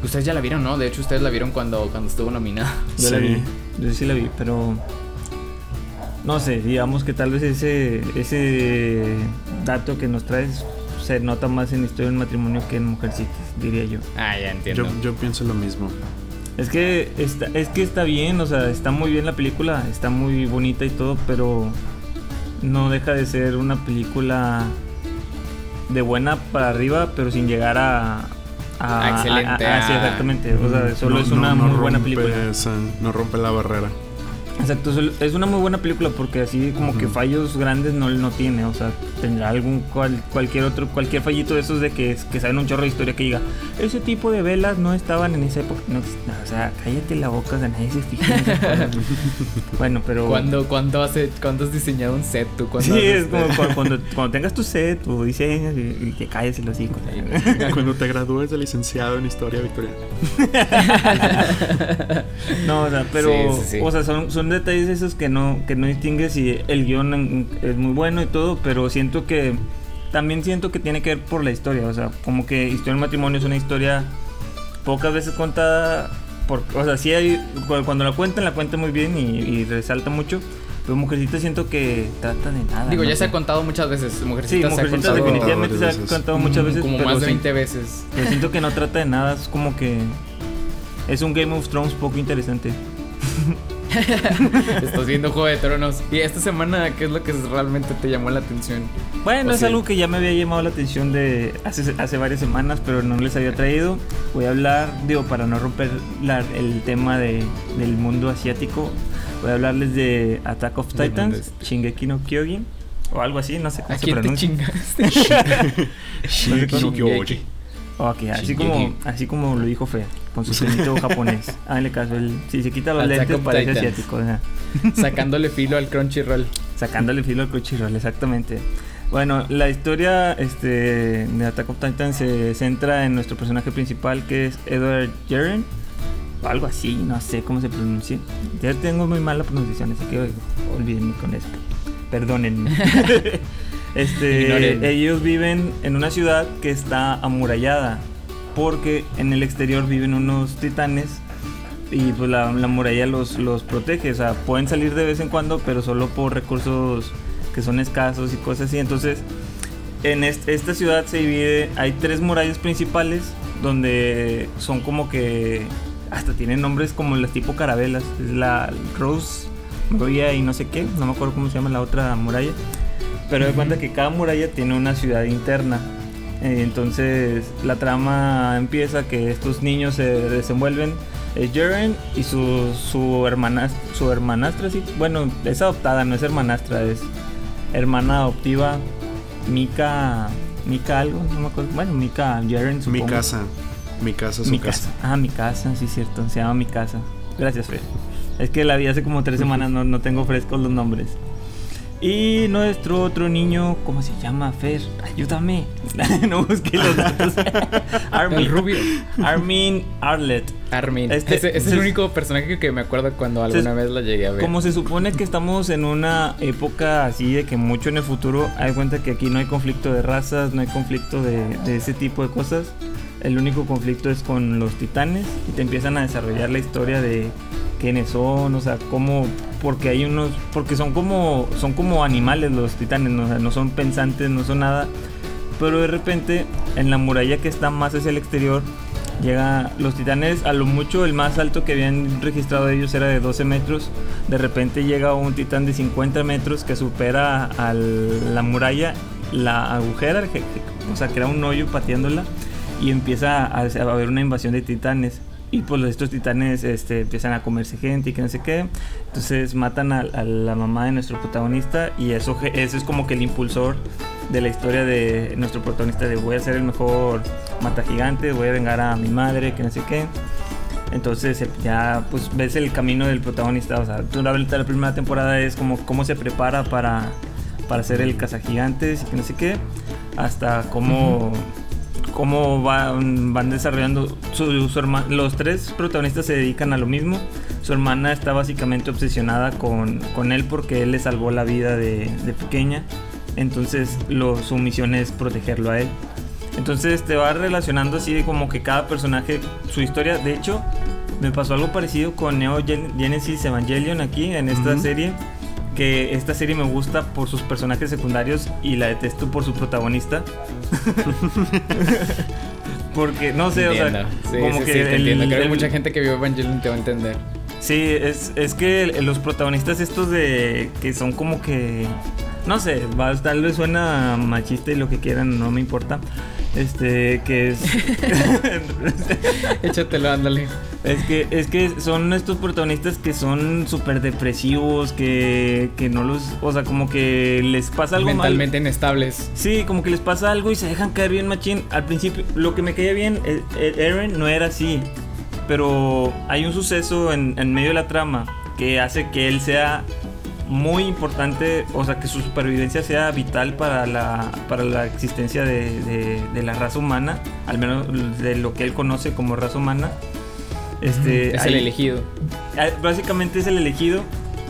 S3: ustedes ya la vieron, ¿no? De hecho ustedes la vieron cuando cuando estuvo nominada.
S2: yo la
S1: Sí.
S2: vi, yo sí la vi, pero no sé, digamos que tal vez ese ese dato que nos traes se nota más en Historia del Matrimonio que en Mujercitas, diría yo.
S3: Ah, ya entiendo.
S1: Yo, yo pienso lo mismo.
S2: Es que está, es que está bien, o sea, está muy bien la película, está muy bonita y todo, pero no deja de ser una película de buena para arriba, pero sin llegar a, a,
S3: excelente,
S2: a- a- sí, exactamente. O sea, solo
S1: No-
S2: es una
S1: no- no
S2: muy buena película.
S1: esa- no rompe la barrera.
S2: Exacto, es una muy buena película porque así como que fallos grandes no, no tiene, o sea, tendrá algún cual, cualquier otro, cualquier fallito de esos de que, que saben un chorro de historia que diga, ese tipo de velas no estaban en esa época. No, o sea, cállate la boca, o sea, nadie se fija en esas cosas. bueno, pero...
S3: ¿Cuándo, cuándo, has, cuándo has diseñado un set tú? ¿Cuándo
S2: Sí, es
S3: este,
S2: como cuando, cuando, cuando tengas tu set, tu diseño y, y que calles los hijos.
S1: Cuando te gradúes de licenciado en historia victoriana.
S2: No, o sea, pero,
S3: Sí, sí, sí.
S2: o sea, son, son detalles esos que no, que no distingues y el guion es muy bueno y todo, pero siento que, también siento que tiene que ver por la historia, o sea, como que Historia del Matrimonio es una historia pocas veces contada, por, o sea, sí hay, cu- cuando la cuentan, la cuentan muy bien y, y resalta mucho, pero Mujercita siento que trata de nada.
S3: Digo,
S2: no
S3: ya se ha contado muchas veces.
S2: Sí,
S3: Mujercitas se ha
S2: Mujercita
S3: contado
S2: definitivamente se ha contado muchas veces,
S3: como
S2: pero
S3: más de
S2: sí-
S3: 20 veces.
S2: pero siento que no trata de nada, es como que es un Game of Thrones poco interesante.
S3: Estás viendo Juego de Tronos. Y esta semana, ¿qué es lo que realmente te llamó la atención?
S2: Bueno,
S3: O
S2: es algo que ya me había llamado la atención de hace, hace varias semanas, pero no les había traído. Voy a hablar, digo, para no romper la- el tema de, del mundo asiático, voy a hablarles de Attack of Titans,
S3: este.
S2: Shingeki no Kyojin, o algo así, no sé cómo
S3: ¿A
S2: se
S3: quién te
S2: pronuncia.
S3: chingaste?
S1: Shingeki.
S2: Ok, así
S3: Shingeki.
S2: como, así como lo dijo Fer, con su tonito japonés. Háganle caso, él, si se quita los lentes parece
S3: Titans.
S2: asiático. ajá.
S3: Sacándole filo al Crunchyroll.
S2: Sacándole filo al Crunchyroll, exactamente. Bueno, la historia este, de Attack of Titan se centra en nuestro personaje principal que es Edward Jaren. algo así, no sé cómo se pronuncia. Ya tengo muy mala pronunciación, así que olvídenme con esto. Perdónenme. este, ellos viven en una ciudad que está amurallada, porque en el exterior viven unos titanes y pues la, la muralla los, los protege. O sea, pueden salir de vez en cuando, pero solo por recursos que son escasos y cosas así. Entonces, en est- esta ciudad se divide, hay tres murallas principales donde son como que hasta tienen nombres como las tipo carabelas. Es la Rose, Maria y no sé qué, no me acuerdo cómo se llama la otra muralla. Pero de cuenta que cada muralla tiene una ciudad interna. Eh, Entonces la trama empieza que estos niños se desenvuelven. Es Jaren y su, su, hermana, su hermanastra, sí. Bueno, es adoptada, no es hermanastra, es hermana adoptiva. Mika. Mika algo, no me acuerdo. Bueno, Mika Jaren,
S1: Mi casa. Mi casa, su
S2: Mi
S1: casa.
S2: casa. Ah, mi casa, sí, cierto. Se llama mi casa. Gracias, Fer. Es que la vi hace como tres semanas, no, no tengo frescos los nombres. Y nuestro otro niño, ¿cómo se llama, Fer? Ayúdame. no busqué los datos. Armin.
S3: El rubio.
S2: Armin Arlet.
S3: Armin.
S2: Este-
S3: ese, ese es el único personaje que me acuerdo cuando alguna vez la llegué a ver.
S2: Como se supone que estamos en una época así de que mucho en el futuro, hay cuenta que aquí no hay conflicto de razas, no hay conflicto de, de ese tipo de cosas. El único conflicto es con los titanes y te empiezan a desarrollar la historia de quiénes son, o sea, cómo, porque hay unos, porque son como, son como animales los titanes, ¿no? Son pensantes, no son nada. Pero de repente, en la muralla que está más hacia el exterior, Llega los titanes, a lo mucho el más alto que habían registrado ellos era de 12 metros. De repente llega un titán de 50 metros que supera a la muralla, la agujera, o sea, crea un hoyo pateándola y empieza a haber una invasión de titanes. Y pues estos titanes este, empiezan a comerse gente y que no sé qué. Entonces matan a, la mamá de nuestro protagonista y eso, eso es como que el impulsor de la historia de nuestro protagonista de voy a ser el mejor mata gigante, voy a vengar a mi madre, que no sé qué. Entonces ya pues ves el camino del protagonista, o sea, tú la, la primera temporada es como cómo se prepara para, para ser el cazagigantes y que no sé qué, hasta cómo, cómo van, van desarrollando su, su herma- los tres protagonistas se dedican a lo mismo. Su hermana está básicamente obsesionada con, con él porque él le salvó la vida de, de pequeña. Entonces lo, su misión es protegerlo a él. Entonces te va relacionando así de como que cada personaje, su historia. De hecho, me pasó algo parecido con Neo Gen- Genesis Evangelion aquí en esta serie. Que esta serie me gusta por sus personajes secundarios y la detesto por su protagonista. Porque, no sé, o sea.
S3: Sí,
S2: como
S3: sí,
S2: que
S3: sí,
S2: el-
S3: entiendo. Creo que mucha gente que vio Evangelion te va a entender.
S2: Sí, es, es que los protagonistas estos de que son como que no sé, va, tal vez suena machista y lo que quieran, no me importa. Este, que es
S3: Échatelo, ándale.
S2: es que es que son estos protagonistas que son súper depresivos, que que no los, o sea, como que les pasa algo mal.
S3: Mentalmente inestables.
S2: Sí, como que les pasa algo y se dejan caer bien machín. Al principio, lo que me caía bien, eh, eh, Eren no era así. Pero hay un suceso en, en medio de la trama que hace que él sea muy importante, o sea, que su supervivencia sea vital para la, para la existencia de, de- de la raza humana, al menos de lo que él conoce como raza humana. Este,
S3: es el elegido.
S2: Ah, Básicamente es el elegido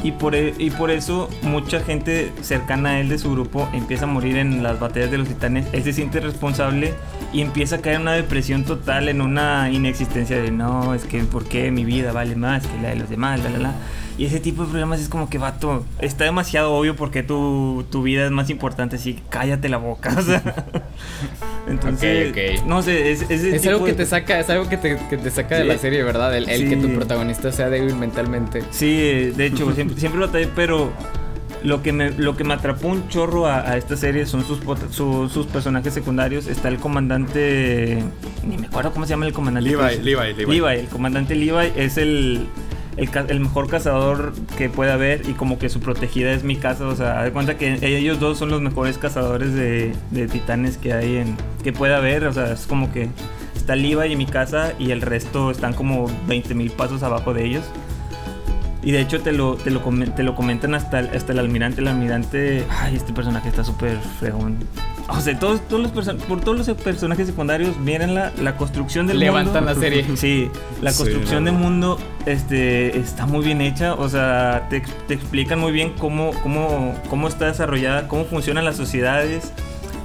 S2: y por, e- y por eso mucha gente cercana a él de su grupo empieza a morir en las batallas de los titanes. Él se siente responsable y empieza a caer en una depresión total, en una inexistencia de no, es que ¿por qué mi vida vale más que la de los demás? La, la, la. Y ese tipo de problemas es como que, vato, está demasiado obvio porque tu, tu vida es más importante, así cállate la boca. O sea. Entonces,
S3: Ok, ok.
S2: no sé, es, ese
S3: Es
S2: tipo
S3: algo que
S2: de-
S3: te saca, es algo que te, que te saca de la serie, ¿verdad? El, el que tu protagonista sea débil mentalmente.
S2: Sí, de hecho, siempre, siempre lo batallé, pero lo que me, lo que me atrapó un chorro a, a esta serie son sus, su- sus personajes secundarios. Está el comandante. Ni me acuerdo cómo se llama el comandante.
S1: Levi, Levi, Levi.
S2: Levi, el comandante Levi es el, el, el mejor cazador que puede haber y como que su protegida es mi casa. O sea, de cuenta que ellos dos son los mejores cazadores de, titanes que hay en. que puede haber. O sea, es como que está Levi y mi casa y el resto están como 20 mil pasos abajo de ellos. Y de hecho te lo, te lo, te lo comentan hasta, el- hasta el almirante. El almirante, ay, este personaje está súper fregón. O sea, todos, todos los por todos los personajes secundarios, miren la, la construcción del
S3: Levantan
S2: mundo.
S3: la serie.
S2: Sí, la construcción del mundo este, está muy bien hecha. O sea, te, ex- te explican muy bien cómo, cómo, cómo está desarrollada, cómo funcionan las sociedades.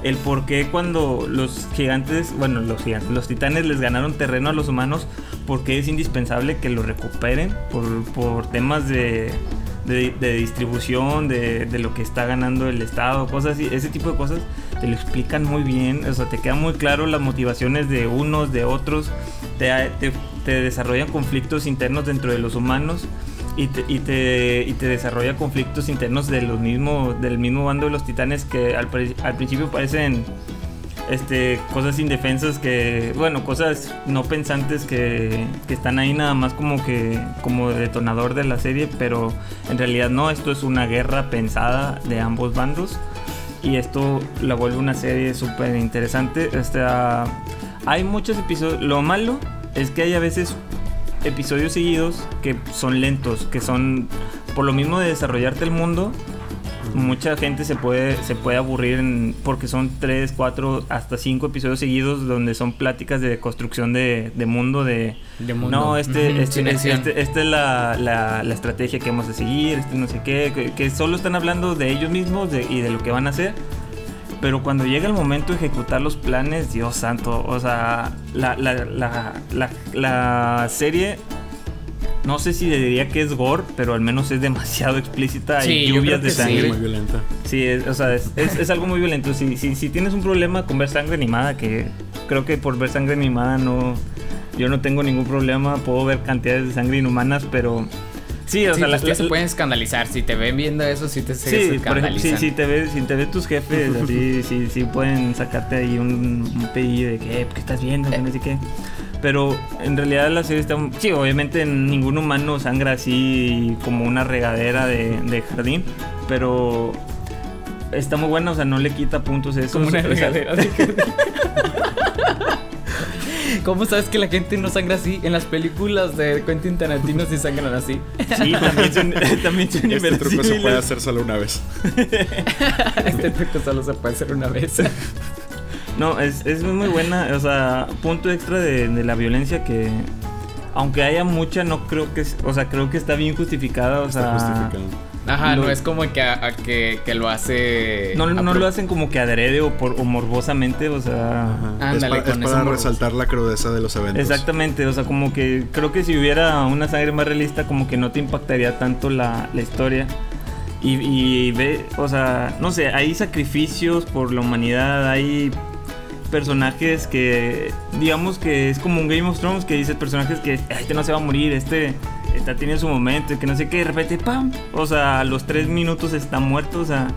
S2: El por qué cuando los gigantes, bueno, los gigantes, los titanes les ganaron terreno a los humanos, por qué es indispensable que lo recuperen por, por temas de, de, de distribución, de, de lo que está ganando el Estado, cosas así, ese tipo de cosas te lo explican muy bien, o sea, te quedan muy claro las motivaciones de unos, de otros, te, te, te desarrollan conflictos internos dentro de los humanos y te, y te, y te desarrolla conflictos internos de los mismos, del mismo bando de los titanes que al, al principio parecen este, cosas indefensas que, bueno, cosas no pensantes que, que están ahí nada más como que como detonador de la serie, pero en realidad no, esto es una guerra pensada de ambos bandos y esto la vuelve una serie súper interesante. Este, ah, hay muchos episodios, lo malo es que hay a veces episodios seguidos que son lentos, que son por lo mismo de desarrollarte el mundo. Mucha gente se puede, se puede aburrir en- porque son 3, 4, hasta 5 episodios seguidos donde son pláticas de construcción de, de mundo, de,
S3: De mundo.
S2: no, este, este,
S3: sin
S2: este, este- esta es la, la- la estrategia que vamos a seguir, este no sé qué, que, que solo están hablando de ellos mismos de- y de lo que van a hacer. Pero cuando llega el momento de ejecutar los planes, Dios santo, o sea, la, la, la, la serie, no sé si diría que es gore, pero al menos es demasiado explícita.
S3: Sí,
S2: Hay lluvias de
S3: que sí.
S2: sangre.
S1: Muy violenta.
S2: Sí, es, o sea, es, es- es algo muy violento. Si, si, si tienes un problema con ver sangre animada, que creo que por ver sangre animada no, yo no tengo ningún problema, puedo ver cantidades de sangre inhumanas, pero sí, o
S3: Sí,
S2: sea,
S3: pues
S2: la-
S3: sí se
S2: la-
S3: pueden escandalizar. Si te ven viendo eso, sí te se
S2: Sí,
S3: escandalizan.
S2: sí, si te ves, si te ves tus jefes, así, sí, sí pueden sacarte ahí un, un pedillo de que, "Eh, ¿qué estás viendo? Que no sé qué. Pero en realidad la serie está... Sí, obviamente ningún humano sangra así como una regadera de, de jardín, pero está muy buena, o sea, no le quita puntos eso.
S3: Como una regadera de ¿Cómo sabes que la gente no sangra así? En las películas de Quentin Tarantino sí sangran así.
S2: Sí, también son, también son
S1: Este truco se puede hacer solo una vez.
S3: este truco solo se puede hacer una vez.
S2: No, es, es muy buena, o sea, punto extra de, de la violencia que, aunque haya mucha, no creo que, es- o sea, creo que está bien justificada, o
S1: Está
S2: sea,
S1: justificado.
S3: Ajá,
S2: Lo-
S3: no es como que, a- a que, que lo hace.
S2: no, no lo hacen como que adrede o, por, o morbosamente, o sea,
S1: Ajá. Es pa- para, resaltar la crudeza de los eventos.
S2: exactamente, o sea, como que creo que si hubiera una sangre más realista, como que no te impactaría tanto la, la historia. Y, y ve, o sea, no sé, hay sacrificios por la humanidad, hay personajes que, digamos que es como un Game of Thrones que dices personajes que "Ay, este no se va a morir, este está teniendo su momento y que no sé qué, de repente, ¡pam! O sea, a los tres minutos está muerto, o sea,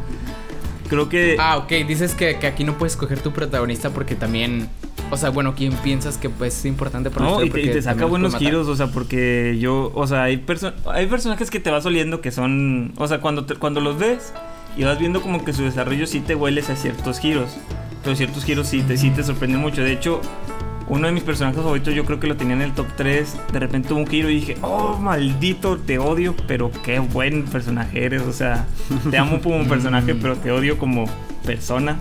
S2: creo que...
S3: Ah, ok, dices que, que aquí no puedes escoger tu protagonista porque también. O sea, bueno, ¿quién piensas que pues, es importante para
S2: No, y te, y te saca buenos giros, o sea, porque yo, o sea, hay, perso- hay personajes que te vas oliendo que son, o sea, cuando, te- cuando los ves y vas viendo como que su desarrollo sí te hueles a ciertos giros, pero ciertos giros sí te, sí te sorprenden mucho. De hecho, uno de mis personajes favoritos yo creo que lo tenía en el top 3, de repente tuvo un giro y dije, oh, maldito, te odio, pero qué buen personaje eres, o sea, te amo como personaje, pero te odio como persona.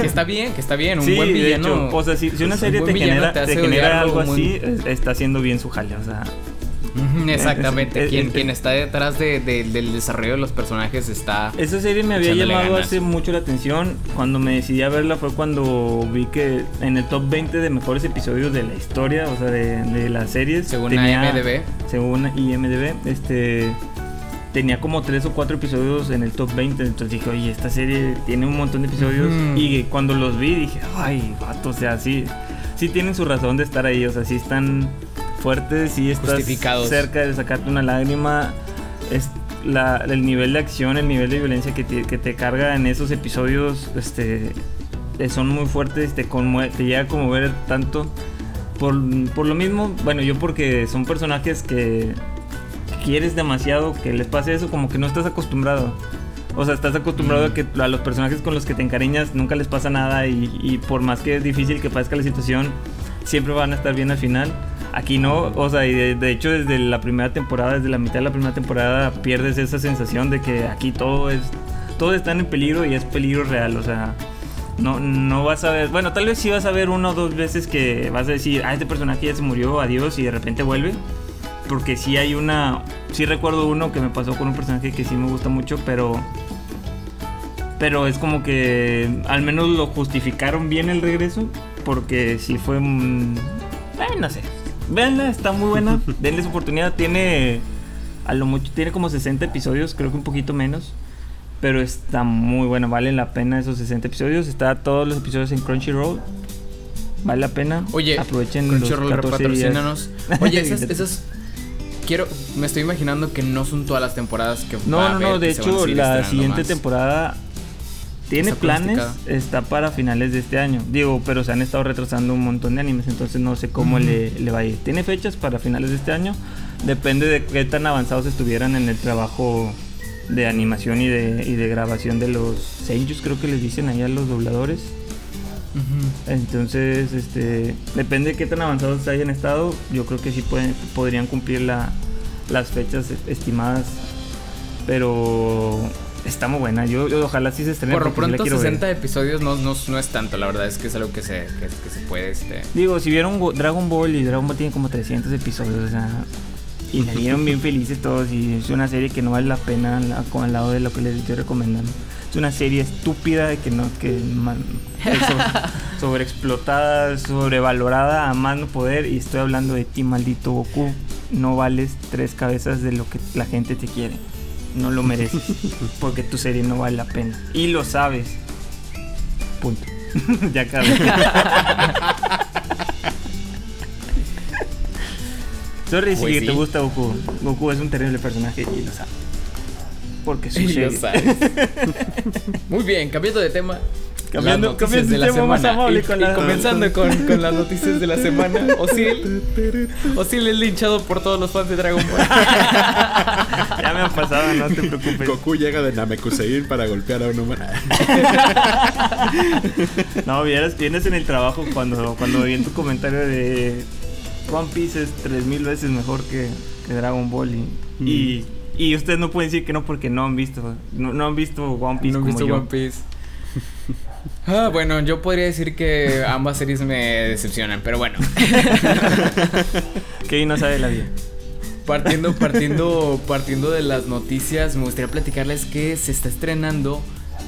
S3: Que está bien, que está bien. Un
S2: sí,
S3: buen
S2: de
S3: villano.
S2: hecho, o sea, si, si una
S3: un
S2: serie te genera,
S3: te
S2: genera algo así, es- está haciendo bien su jale, o sea,
S3: Exactamente. Quien, quien está detrás de- de- del desarrollo de los personajes está.
S2: esa serie me había llamado
S3: ganas.
S2: hace mucho la atención. Cuando me decidí a verla fue cuando vi que en el top 20 de mejores episodios de la historia, o sea, de, de las series.
S3: Según
S2: tenía-
S3: IMDb.
S2: Según IMDB, este tenía como tres o cuatro episodios en el top 20. Entonces dije, oye, esta serie tiene un montón de episodios.
S3: Ujú.
S2: Y cuando los vi dije, ay, vato, o sea, sí, sí tienen su razón de estar ahí. O sea, sí están fuertes, sí estás cerca de sacarte una lágrima. Es la- el nivel de acción, el nivel de violencia que te, que te carga en esos episodios, este, eh, son muy fuertes, te, te llega a conmover tanto. Por, por lo mismo, bueno, yo porque son personajes que quieres demasiado que les pase eso, como que no estás acostumbrado. O sea, estás acostumbrado
S3: Mm.
S2: a que a los personajes con los que te encariñas nunca les pasa nada y, y por más que es difícil que parezca la situación, siempre van a estar bien al final. Aquí no, o sea, y de, hecho desde la primera temporada, desde la mitad de la primera temporada, pierdes esa sensación de que aquí todo es, todo está en peligro y es peligro real, o sea, no, no vas a ver, bueno, tal vez sí vas a ver una o dos veces que vas a decir, ah, este personaje ya se murió, adiós, y de repente vuelve, porque sí hay una, sí recuerdo uno que me pasó con un personaje que sí me gusta mucho, pero, pero es como que al menos lo justificaron bien el regreso, porque sí fue, un- eh, no sé, Véanla, está muy buena. Denle su oportunidad. Tiene a lo mucho, tiene como 60 episodios, creo que un poquito menos. Pero está muy buena, vale la pena esos 60 episodios. Está todos los episodios en Crunchyroll. Vale la pena.
S3: Oye,
S2: aprovechen
S3: Crunchyroll
S2: 14 días.
S3: patrocínanos. Oye, esas, esas. Quiero. Me estoy imaginando que no son todas las temporadas que. va
S2: No,
S3: a
S2: no, no. De hecho, la siguiente temporada tiene
S3: Está
S2: planes. Está para finales de este año. Digo, pero se han estado retrasando un montón de animes. Entonces no sé cómo le, le va a ir. Tiene fechas para finales de este año. Depende de qué tan avanzados estuvieran en el trabajo de animación y de, y de grabación de los seiyus, creo que les dicen allá los dobladores. Entonces, este, depende de qué tan avanzados hayan estado. Yo creo que sí pueden, podrían cumplir la- las fechas estimadas. Pero está muy buena. Yo, yo ojalá sí se estrene.
S3: Por lo
S2: sí
S3: pronto,
S2: ver.
S3: 60 episodios no, no, no es tanto, la verdad es que es algo que se, que, que se puede. Este...
S2: Digo, si vieron Go- Dragon Ball y Dragon Ball tiene como 300 episodios, o sea, y la vieron bien felices todos y es una serie que no vale la pena la- con al lado de lo que les estoy recomendando. Es una serie estúpida que no que man- es sobre- sobreexplotada, sobrevalorada a más no poder y estoy hablando de ti maldito Goku. No vales tres cabezas de lo que la gente te quiere. No lo mereces porque tu serie no vale la pena y lo sabes. Punto. ya acabé. Sorry
S3: Pues
S2: si
S3: sí.
S2: te gusta Goku. Goku es un terrible personaje y lo sabe. Porque su
S3: Y lo
S2: serie-
S3: sabes. Muy bien, cambiando de tema.
S2: Cambiando-
S3: las noticias
S2: cambiando
S3: de la semana.
S2: amable
S3: y,
S2: con
S3: y
S2: la-
S3: comenzando con, con las noticias de la semana. Osil. Osil es linchado por todos los fans de Dragon Ball.
S2: ya me ha pasado, no te preocupes.
S1: Goku llega de Namekusein para golpear a un humano.
S2: No, vieras, vienes en el trabajo cuando, cuando vi en tu comentario de One Piece es 3000 veces mejor que, que Dragon Ball. Y, y, y ustedes no pueden decir que no porque no han visto, no, no han visto One Piece
S3: no
S2: como
S3: visto
S2: yo.
S3: One Piece. Ah, bueno, yo podría decir que ambas series me decepcionan, pero bueno.
S2: Que no sabe la vida.
S3: Partiendo, partiendo, partiendo de las noticias, me gustaría platicarles que se está estrenando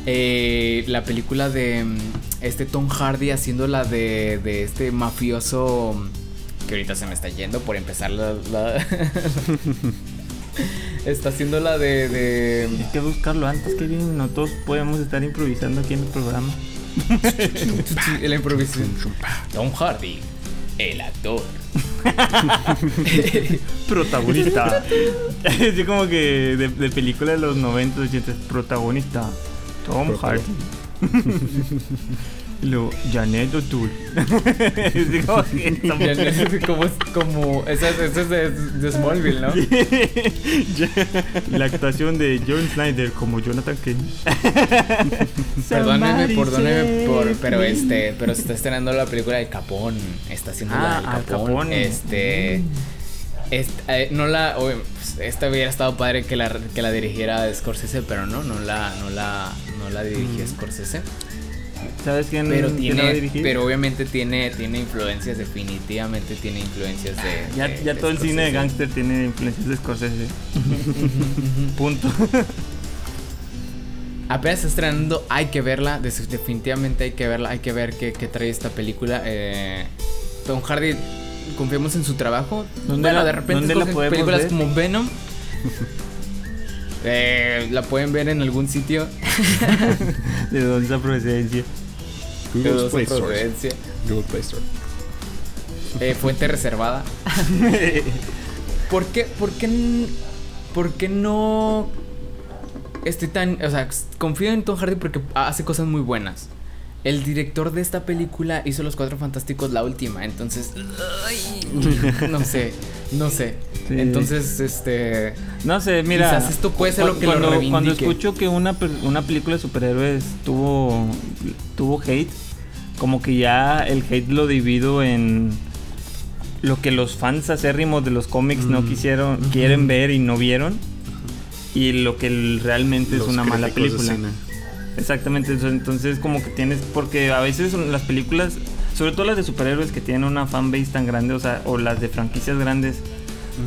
S3: eh, la película de mm, este Tom Hardy haciendo la de, de este mafioso mm, que ahorita se me está yendo por empezar la... la- está haciendo la de... de
S2: Hay que buscarlo antes, Kevin. No todos podemos estar improvisando aquí en el programa.
S3: la improvisación. Tom Hardy, el actor.
S2: Protagonista. Así como que de, de película de los 90, 80. Protagonista. Tom. Hardy. Y luego, Janet O'Toole. Así como
S3: como, como esa, esa es de, de Smallville, ¿no?
S2: La actuación de John Snyder como Jonathan Kane.
S3: Perdónenme, perdónenme por, pero este, pero se está estrenando la película de Capón, está haciendo
S2: Ah,
S3: la de Capón,
S2: Capone.
S3: este, est- eh, no la, pues, esta hubiera estado padre que la, que la dirigiera Scorsese, pero no, no la, no la, no la dirigió Scorsese,
S2: ¿Sabes quién,
S3: pero
S2: quién la va a
S3: tiene,
S2: dirigir?
S3: pero obviamente tiene, tiene influencias, definitivamente tiene influencias de,
S2: ya,
S3: de-
S2: ya
S3: de
S2: todo el cine de gángster tiene influencias de Scorsese. Punto.
S3: Apenas está estrenando, hay que verla, definitivamente hay que verla, hay que ver qué, qué trae esta película. Eh, Tom Hardy, confiamos en su trabajo.
S2: ¿Dónde
S3: bueno,
S2: la-
S3: de repente
S2: dónde la
S3: películas
S2: ver?
S3: como Venom. Eh, la pueden ver en algún sitio
S2: ¿De dónde esa procedencia?
S3: de
S1: Google Play Store.
S3: procedencia.
S1: Google Play Store.
S3: Eh, fuente reservada. ¿Por qué, por qué, por qué no estoy tan, o sea, confío en Tom Hardy porque hace cosas muy buenas. El director de esta película hizo Los Cuatro Fantásticos la última, entonces ay, no sé, no sé.
S2: Sí.
S3: Entonces, este
S2: No sé, mira.
S3: Quizás esto puede ser lo que lo
S2: cuando,
S3: reivindique.
S2: Cuando escucho que una, per- una película de superhéroes tuvo, tuvo hate, como que ya el hate lo divido en, lo que los fans acérrimos de los cómics no
S1: Mm.
S2: quisieron, quieren ver y no vieron. Y lo que realmente es una mala película. Exactamente, entonces como que tienes, porque a veces las películas, sobre todo las de superhéroes que tienen una fanbase tan grande, o sea, o las de franquicias grandes,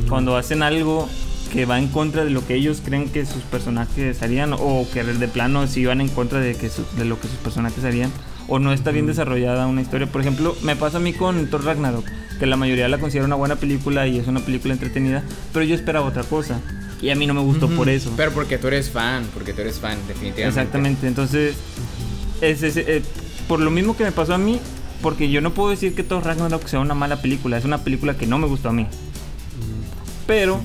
S2: cuando hacen algo que va en contra de lo que ellos creen que sus personajes harían, o que de plano si van en contra de, que su- de lo que sus personajes harían, o no está bien desarrollada una historia. Por ejemplo, me pasa a mí con Thor Ragnarok, que la mayoría la considera una buena película y es una película entretenida, pero yo esperaba otra cosa. Y a mí no me gustó por eso.
S3: Pero porque tú eres fan, porque tú eres fan, definitivamente.
S2: Exactamente, entonces es, es- eh, por lo mismo que me pasó a mí, porque yo no puedo decir que Thor Ragnarok sea una mala película, es una película que no me gustó a mí. Pero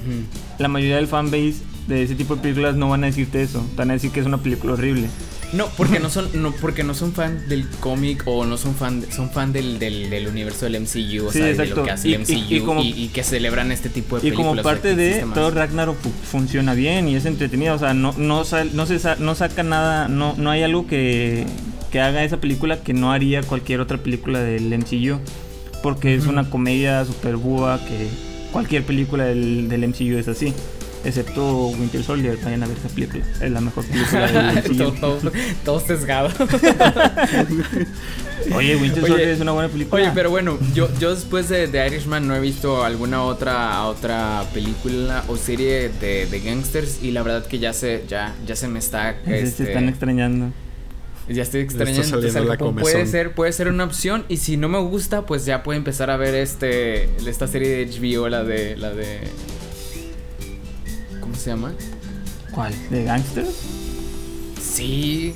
S2: la mayoría del fanbase de ese tipo de películas no van a decirte eso, van a decir que es una película horrible.
S3: No, porque no son, no, porque no son fan del cómic o no son fan, son fan del, del, del universo del MCU, o
S2: Sí,
S3: sea, de
S2: exacto.
S3: lo que hace
S2: Y-
S3: el
S2: y-
S3: MCU
S2: y
S3: y,
S2: como-
S3: y que celebran este tipo de
S2: Y
S3: películas.
S2: como parte de. Thor Ragnarok fu- funciona bien y es entretenida, o sea, no no sal- no se no saca nada, no no hay algo que que haga esa película que no haría cualquier otra película del MCU, porque es una comedia super búa que cualquier película del, del MCU es así. Excepto Winter Soldier, vayan a ver esa película. Es la mejor película del
S3: todo,
S2: MCU.
S3: todo, todo sesgado.
S2: Oye, Winter
S3: Oye,
S2: Soldier es una buena película.
S3: Oye, pero bueno, yo, yo después de, de Irishman no he visto alguna otra otra película o serie de, de gangsters y la verdad que ya se ya ya se me está este,
S2: se están extrañando.
S3: Ya estoy extrañando
S1: saliendo
S3: entonces,
S1: la
S3: puede ser puede ser una opción y si no me gusta pues ya puedo empezar a ver este esta serie de HBO la de la de ¿cómo se llama?
S2: ¿Cuál? ¿De Gangsters?
S3: Sí,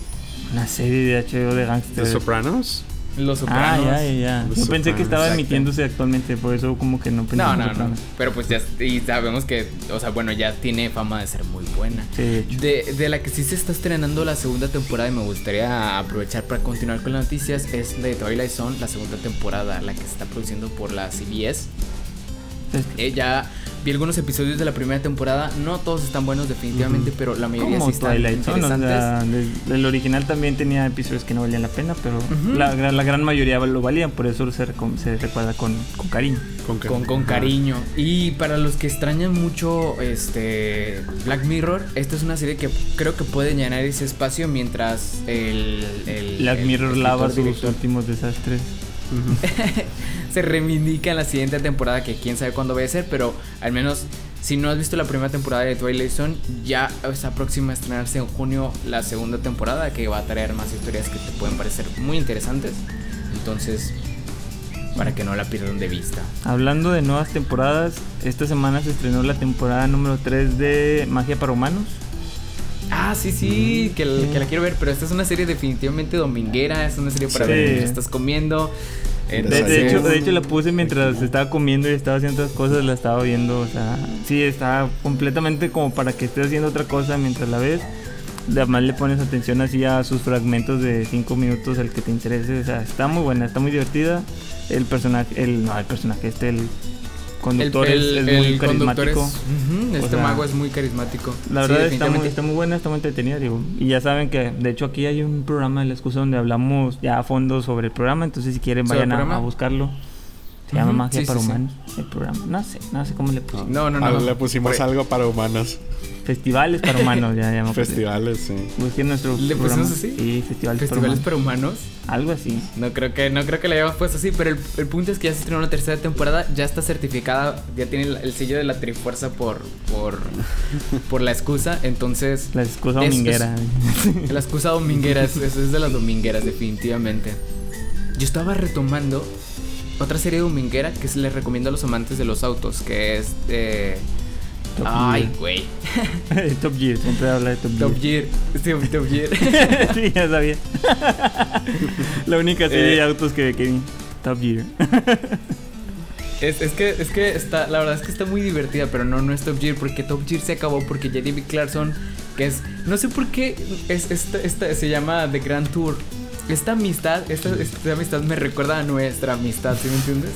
S2: Una serie de HBO de
S1: ¿The
S2: Gangsters.
S1: Los
S2: Ah,
S3: Sopranos.
S2: ya, ya, ya.
S1: Los
S2: Yo pensé que estaba emitiéndose actualmente, por eso como que no pensé
S3: No, no, no. Pero pues ya y sabemos que, o sea, bueno, ya tiene fama de ser muy buena.
S2: Sí, de.
S3: De, de la que sí se está estrenando la segunda temporada y me gustaría aprovechar para continuar con las noticias es de Twilight Zone, la segunda temporada, la que se está produciendo por la CBS.
S2: Es-
S3: Eh, ya vi algunos episodios de la primera temporada, no todos están buenos definitivamente, pero la mayoría
S2: Como
S3: sí están
S2: Twilight Zone, o
S3: interesantes.
S2: sea, el original también tenía episodios que no valían la pena, pero la, gran- la gran mayoría lo valían, por eso se, recuerda con, con cariño.
S1: Con,
S3: Con, con cariño. Y para los que extrañan mucho este Black Mirror, esta es una serie que creo que puede llenar ese espacio mientras el, el
S2: Black
S3: el
S2: Mirror lava sus últimos desastres.
S3: se reivindica en la siguiente temporada que quién sabe cuándo vaya a ser, pero al menos si no has visto la primera temporada de Twilight Zone, ya está próxima a estrenarse en junio la segunda temporada que va a traer más historias que te pueden parecer muy interesantes. Entonces, para que no la pierdan de vista.
S2: Hablando de nuevas temporadas, esta semana se estrenó la temporada número 3 de Magia para Humanos.
S3: Ah, sí, sí, que, la- que la quiero ver, pero esta es una serie definitivamente dominguera, es una serie para
S2: Sí.
S3: ver mientras estás comiendo.
S2: De,
S3: Entonces,
S2: de hecho, de hecho la puse mientras estaba comiendo y estaba haciendo otras cosas, la estaba viendo, o sea, sí, está completamente como para que estés haciendo otra cosa mientras la ves. Además le pones atención así a sus fragmentos de 5 minutos, el que te interese, o sea, está muy buena, está muy divertida. El personaje, el, no, el personaje, este, el conductor es- es, muy
S3: el conductor es-
S2: carismático.
S3: Ujú, este
S2: sea,
S3: mago es muy carismático.
S2: La
S3: Sí,
S2: verdad está, muy, está muy buena, está muy entretenida, digo. Y ya saben que, de hecho, aquí hay un programa de la excusa donde hablamos ya a fondo sobre el programa. Entonces, si quieren,
S3: ¿Sobre
S2: vayan
S3: el
S2: a, buscarlo. Se llama Magia
S3: sí,
S2: para
S3: sí, sí.
S2: Humanos, el programa. No sé, no sé cómo le pusimos.
S3: No, no, no.
S1: Ah, le pusimos algo para humanos.
S2: Festivales para humanos, ya llamamos.
S1: Festivales, sí.
S2: Busquen nuestro
S3: ¿Le
S2: programa.
S3: pusimos así?
S2: Sí, festivales,
S3: Festivales
S2: para
S3: para humanos.
S2: humanos. Algo así.
S3: No creo que no creo que le hayamos puesto así, pero el, el punto es que ya se estrenó la tercera temporada, ya está certificada, ya tiene el, el sello de la Trifuerza por por por la excusa, entonces
S2: La excusa
S3: Es-
S2: dominguera.
S3: la excusa dominguera es, es de las domingueras definitivamente. Yo estaba retomando otra serie dominguera que se les recomiendo a los amantes de los autos, que es eh,
S2: Top
S3: Ay,
S2: Gear.
S3: güey.
S2: Top Gear, siempre habla de Top Gear.
S3: Top Gear. Sí, Top Gear.
S2: sí, ya sabía. La única serie
S3: Eh.
S2: de autos que ve Kevin. Top Gear.
S3: Es, es que, es que está, la verdad es que está muy divertida, pero no, no es Top Gear, porque Top Gear se acabó porque Jeremy Clarkson, que es, no sé por qué, es, esta, esta, se llama The Grand Tour. Esta amistad, esta, esta amistad me recuerda a nuestra amistad, ¿sí me entiendes?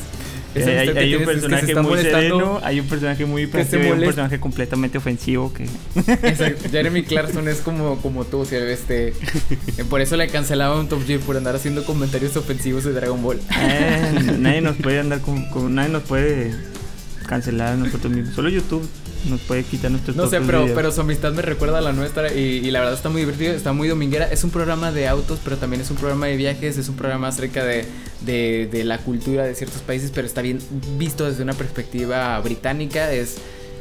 S3: Esa
S2: hay, un
S3: tienes es que se
S2: personaje muy sereno, hay un personaje muy y un personaje completamente ofensivo que...
S3: Exacto. Jeremy Clarkson es como, como tú, ¿sí? este. eh, Por eso le cancelaban Top Gear por andar haciendo comentarios ofensivos de Dragon Ball.
S2: Eh, nadie nos puede andar con, con- Nadie nos puede cancelar a nosotros mismos. Solo YouTube nos puede quitar nuestros
S3: No sé, pero,
S2: videos.
S3: pero su amistad me recuerda a la nuestra y, y la verdad está muy divertido, está muy dominguera. Es un programa de autos, pero también es un programa de viajes, es un programa acerca de, de, de la cultura de ciertos países, pero está bien visto desde una perspectiva británica. Es,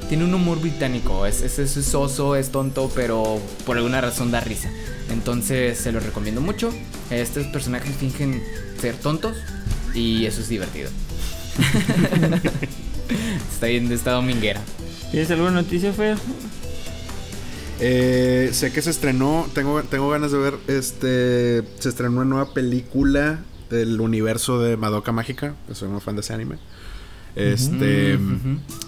S3: tiene un humor británico, es, es, es soso, es tonto, pero por alguna razón da risa. Entonces se lo recomiendo mucho. Estos personajes fingen ser tontos y eso es divertido. está bien, está dominguera.
S2: ¿Tienes alguna noticia, Fer?
S1: Eh, sé que se estrenó, tengo, tengo ganas de ver, este, se estrenó una nueva película del universo de Madoka Mágica, soy muy fan de ese anime. Este,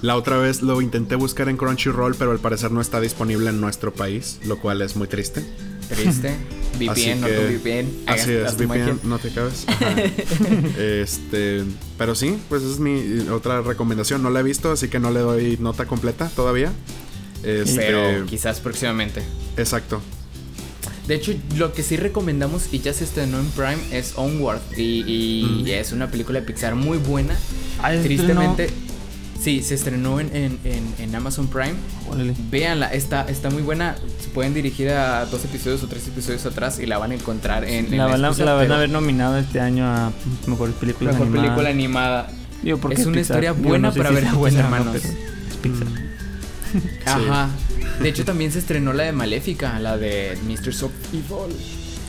S1: la otra vez lo intenté buscar en Crunchyroll, pero al parecer no está disponible en nuestro país, lo cual es muy triste.
S3: Triste. VPN, no
S1: que-
S3: tu VPN.
S1: Así es. VPN, no te cabes. Este, pero sí, pues esa es mi otra recomendación. No la he visto, así que no le doy nota completa todavía. Este,
S3: Pero quizás próximamente.
S1: Exacto.
S3: De hecho, lo que sí recomendamos y ya se estrenó en Prime es Onward. Y, y
S1: Mm.
S3: es una película de Pixar muy buena.
S2: Ah, ¿se
S3: Tristemente, sí, se estrenó en, en, en- en Amazon Prime.
S2: Órale.
S3: Véanla, está, está muy buena. Se pueden dirigir a dos episodios o tres episodios atrás y la van a encontrar en,
S2: La van, a,
S3: excusa,
S2: la van a haber nominado este año a mejores películas
S3: Mejor
S2: animadas.
S3: película animada.
S2: Digo, porque
S3: Es una
S2: Pixar.
S3: historia buena
S2: no sé
S3: para
S2: si
S3: ver
S2: o no,
S3: hermanos.
S2: pero es Pixar.
S3: Ajá. De hecho, también se estrenó la de Maléfica, la de Mr. Soft Evil.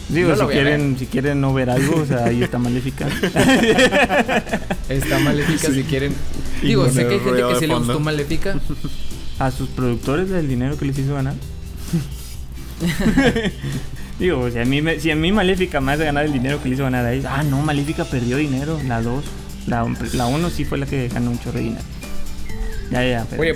S2: Digo,
S3: No la
S2: si
S3: a
S2: quieren, si quieren no ver algo, o sea, ahí está maléfica.
S3: Está Maléfica si quieren. Digo, sé que hay gente que sí le gustó Maléfica.
S2: a sus productores del dinero que les hizo ganar. Digo, si a mí, me- si a mí Maléfica me hace ganar el dinero que le hizo ganar a ellos. Ah, no, Maléfica perdió dinero. La 2. La 1 sí fue la que ganó un chorro de dinero. Ya, ya. pero-
S3: Oye,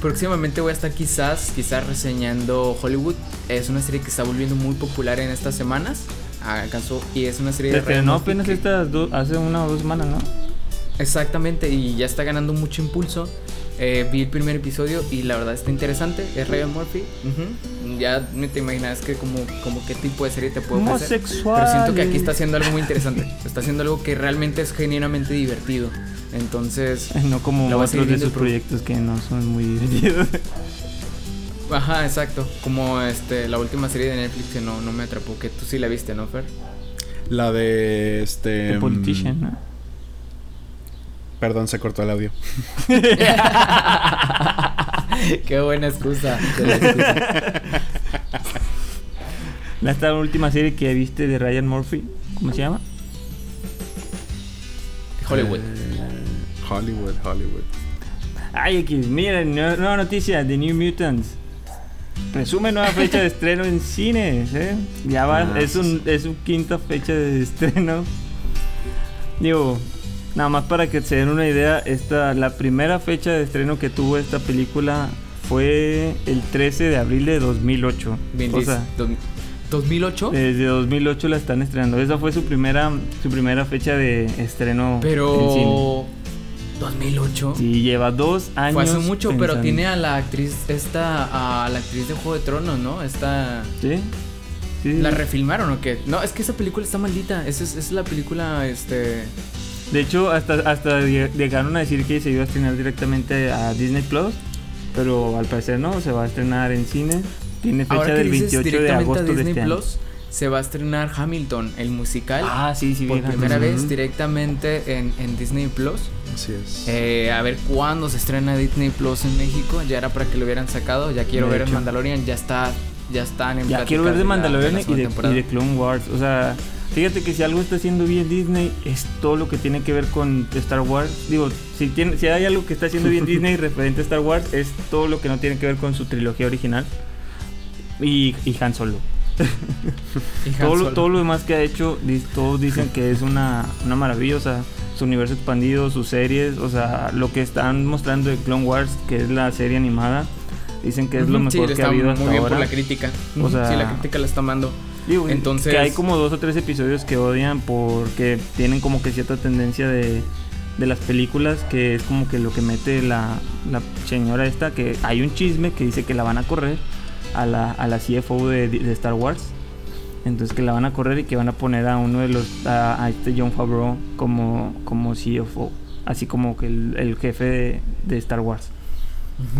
S3: próximamente voy a estar quizás, quizás reseñando Hollywood. Es una serie que está volviendo muy popular en estas semanas. ¿Acaso? Y es una serie
S2: se
S3: de
S2: estrenó
S3: Murphy
S2: apenas
S3: que-
S2: estas hace una o dos semanas, ¿no?
S3: Exactamente, y ya está ganando mucho impulso. Eh, vi el primer episodio y la verdad está interesante. Es Ryan Murphy. Ya no te imaginas que como, como qué tipo de serie te puede.
S2: Homosexual.
S3: Pero siento que aquí está haciendo algo muy interesante. Está haciendo algo que realmente es genuinamente divertido. Entonces,
S2: No como otros de sus
S3: pro-
S2: proyectos que no son muy divertidos.
S3: ajá, exacto. Como este la última serie de Netflix que no, no me atrapó, que tú sí la viste, ¿no, Fer?
S1: La de este.
S2: The Politician,
S1: mm,
S2: ¿no?
S1: Perdón, se cortó el audio.
S3: Qué buena excusa.
S2: La esta última serie que viste de Ryan Murphy, ¿cómo se llama?
S3: Hollywood.
S1: Eh, Hollywood, Hollywood.
S2: Ay, aquí, miren, nue- nueva noticia de New Mutants. Presume nueva fecha de estreno en cines, ¿eh? Ya va,
S1: Ah,
S2: es, un,
S1: sí.
S2: es su quinta fecha de estreno. Digo, nada más para que se den una idea, esta, la primera fecha de estreno que tuvo esta película fue el 13 de abril de 2008.
S3: Bien,
S2: o sea,
S3: dos- 2008.
S2: desde 2008 la están estrenando. Esa fue su primera, su primera fecha de estreno en cine.
S3: Pero 2008.
S2: Y lleva dos años.
S3: Fue hace mucho, pero tiene a la actriz esta a la actriz de Juego de Tronos, ¿no? Esta
S2: ¿Sí? Sí.
S3: la refilmaron o qué? No, es que esa película está maldita. Esa es, es la película este
S2: De hecho, hasta, hasta lleg- llegaron a decir que se iba a estrenar directamente a Disney Plus. Pero al parecer no, se va a estrenar en cine. Tiene fecha
S3: Ahora que
S2: del
S3: dices
S2: 28 de
S3: directamente
S2: agosto
S3: a
S2: de
S3: Disney
S2: este año.
S3: Plus se va a estrenar Hamilton, el musical.
S2: Ah, sí, sí,
S3: por
S2: bien,
S3: primera
S2: Hamilton.
S3: vez directamente en, en Disney Plus.
S1: Así es.
S3: Eh, a ver cuándo se estrena Disney Plus en México. Ya era para que lo hubieran sacado. Ya quiero
S2: De
S3: ver el
S2: hecho.
S3: Mandalorian. Ya está. Ya están en
S2: Ya quiero ver de
S3: la-
S2: Mandalorian
S3: la
S2: y, de, y de Clone Wars. O sea, fíjate que si algo está haciendo bien Disney es todo lo que tiene que ver con Star Wars. Digo, si, tiene, si hay algo que está haciendo bien Disney referente a Star Wars es todo lo que no tiene que ver con su trilogía original. Y, y Han Solo.
S3: Y Han
S2: todo, lo,
S3: Solo.
S2: todo lo demás que ha hecho, todos dicen que es una, una maravilla, o sea, su universo expandido, sus series, o sea, lo que están mostrando de Clone Wars, que es la serie animada, dicen que es lo
S3: sí,
S2: mejor
S3: le
S2: que ha habido
S3: muy
S2: hasta
S3: bien
S2: ahora.
S3: por la crítica.
S2: O sea,
S3: sí, la crítica la está amando.
S2: Digo,
S3: Entonces-
S2: que hay como dos o tres episodios que odian porque tienen como que cierta tendencia de de las películas, que es como que lo que mete la, la señora esta, que hay un chisme que dice que la van a correr a la, a la CFO de, de Star Wars. Entonces que la van a correr y que van a poner a uno de los, a, a este John Favreau como, como CFO, así como que el, el jefe de, de Star Wars.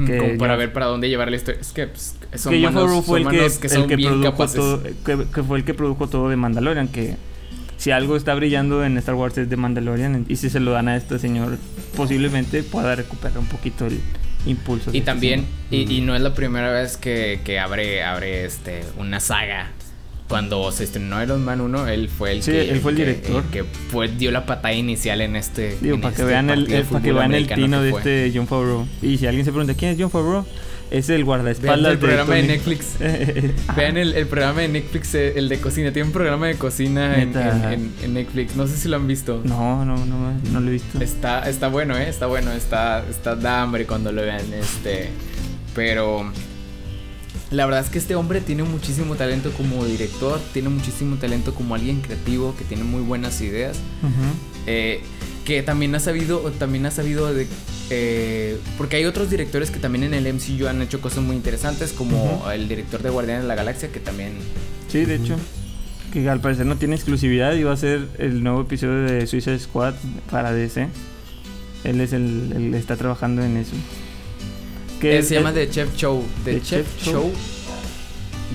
S3: Que como para ver para dónde llevar la historia. Es que pues, son
S2: que
S3: manos,
S2: fue el que,
S3: que
S2: el
S3: son
S2: que
S3: bien
S2: produjo
S3: capaces.
S2: todo, que, que fue el que produjo todo de Mandalorian, que si algo está brillando en Star Wars es de Mandalorian y si se lo dan a este señor posiblemente pueda recuperar un poquito el impulso.
S3: Y
S2: este
S3: también, y no es la primera vez que, que abre, abre este, una saga. Cuando se estrenó Iron Man 1, él fue el
S2: Sí,
S3: que,
S2: él fue el director.
S3: el que fue, dio la patada inicial en este.
S2: Digo,
S3: en
S2: para que
S3: este
S2: vean el, eh, para que vean el tino de este John Favreau. Y si alguien se pregunta quién es John Favreau, es el
S3: Vean
S2: guardaespaldas
S3: el programa de Netflix.
S2: Ajá.
S3: Vean el, el programa de Netflix, eh, el de cocina. Tiene un programa de cocina en,
S2: Neta.
S3: en- en- en Netflix. No sé si lo han visto.
S2: No, no, no, no lo he visto.
S3: Está, está bueno, ¿eh? Está bueno, está, está da hambre cuando lo vean, este... Pero... La verdad es que este hombre tiene muchísimo talento como director, tiene muchísimo talento como alguien creativo, que tiene muy buenas ideas, eh, que también ha sabido, también ha sabido de... eh, porque hay otros directores que también en el MCU han hecho cosas muy interesantes, como el director de Guardianes de la Galaxia, que también...
S2: Sí, de hecho. Que al parecer no tiene exclusividad y va a ser el nuevo episodio de Suicide Squad para DC. Él es el, él está trabajando en eso.
S3: Que se llama The Chef Show. The,
S2: The
S3: Chef,
S2: Chef
S3: Show.
S2: Show.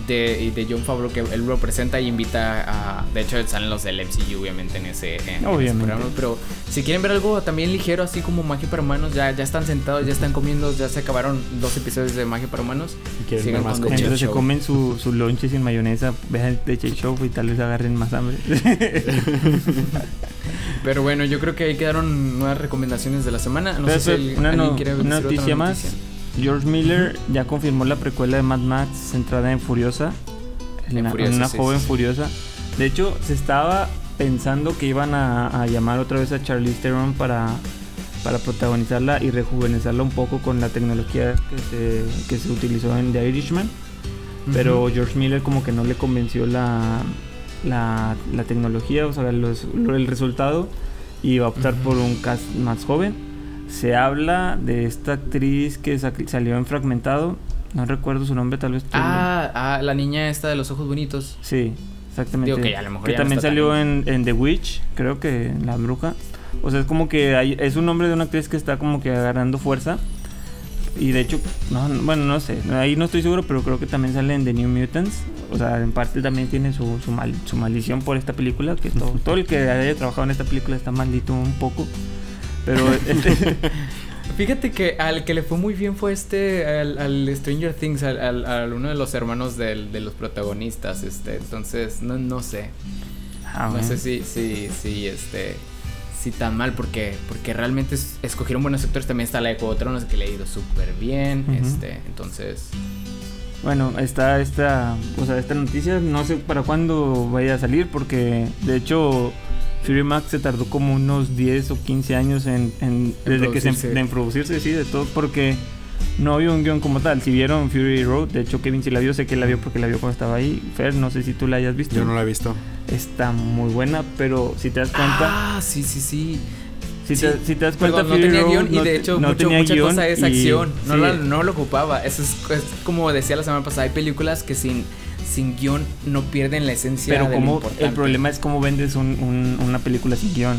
S3: De, de John Favreau, que él lo presenta y invita a. De hecho, salen los del MCU, obviamente, en ese, en- programa. Pero si quieren ver algo también ligero, así como Magia para Humanos, ya, ya están sentados, ya están comiendo, ya se acabaron dos episodios de Magia para Humanos.
S1: Y quieren
S3: Sigan
S1: ver más
S3: con The
S2: Mientras se comen su, su lonche sin mayonesa, vean el Chef Show y tal vez agarren más hambre.
S3: Pero bueno, yo creo que ahí quedaron nuevas recomendaciones de la semana. No
S2: Pero,
S3: sé si
S2: una,
S3: alguien
S2: no-
S3: quiere
S2: una
S3: decir otra
S2: noticia más. George Miller ya confirmó la precuela de Mad Max centrada en Furiosa.
S3: En
S2: una,
S3: Furiosa,
S2: una
S3: sí,
S2: joven
S3: sí,
S2: furiosa. De hecho, se estaba pensando que iban a, a llamar otra vez a Charlize Theron para, para protagonizarla y rejuvenecerla un poco con la tecnología que se, que se utilizó en The Irishman. Pero George Miller como que no le convenció la, la, la tecnología, o sea, los- el resultado y va a optar por un cast más joven. Se habla de esta actriz que sa- salió en Fragmentado, no recuerdo su nombre, tal vez.
S3: Ah, ah, la niña esta de los ojos bonitos.
S2: Sí, exactamente.
S3: Digo que a lo mejor
S2: Que
S3: no
S2: también salió en, en The Witch, creo que en La Bruja. O sea, es como que hay- es un nombre de una actriz que está como que agarrando fuerza. Y de hecho, no, no- bueno, no sé, ahí no estoy seguro, pero creo que también sale en The New Mutants. O sea, en parte también tiene su, su, mal- su maldición por esta película, que todo, todo el que haya trabajado en esta película está maldito un poco. Pero este,
S3: Fíjate que al que le fue muy bien fue este, al, al Stranger Things, al, al- al uno de los hermanos del- de los protagonistas, este, entonces, no, no sé,
S2: ah,
S3: no sé si, si, si, este, si tan mal, porque, porque realmente es- escogieron buenos actores, también está la de Juego Tronos que le ha ido súper bien, este, entonces,
S2: Bueno, está esta, o sea, esta noticia, no sé para cuándo vaya a salir, porque de hecho Fury Max se tardó como unos 10 o 15 años en, en- desde que se
S3: producirse.
S2: en producirse, sí, de todo, porque no había un guion como tal. Si vieron Fury Road, de hecho Kevin sí la vio, sé que la vio porque la vio cuando estaba ahí. Fer, no sé si tú la hayas visto.
S1: Yo no la he visto.
S2: Está muy buena, pero si te das cuenta,
S3: ah, sí, sí, sí,
S2: si,
S3: sí.
S2: te, si te das cuenta,
S3: Perdón, no
S2: Fury
S3: tenía
S2: Road
S3: guion y
S2: no
S3: de hecho
S2: no
S3: mucho-
S2: tenía
S3: mucha
S2: guion
S3: cosa es
S2: y-
S3: acción. No,
S2: sí,
S3: la- no lo ocupaba. Eso es, es como decía la semana pasada. Hay películas que sin, sin guion no pierden la esencia
S2: Pero
S3: de lo
S2: como
S3: importante.
S2: el problema es cómo vendes un- un- una película sin guion.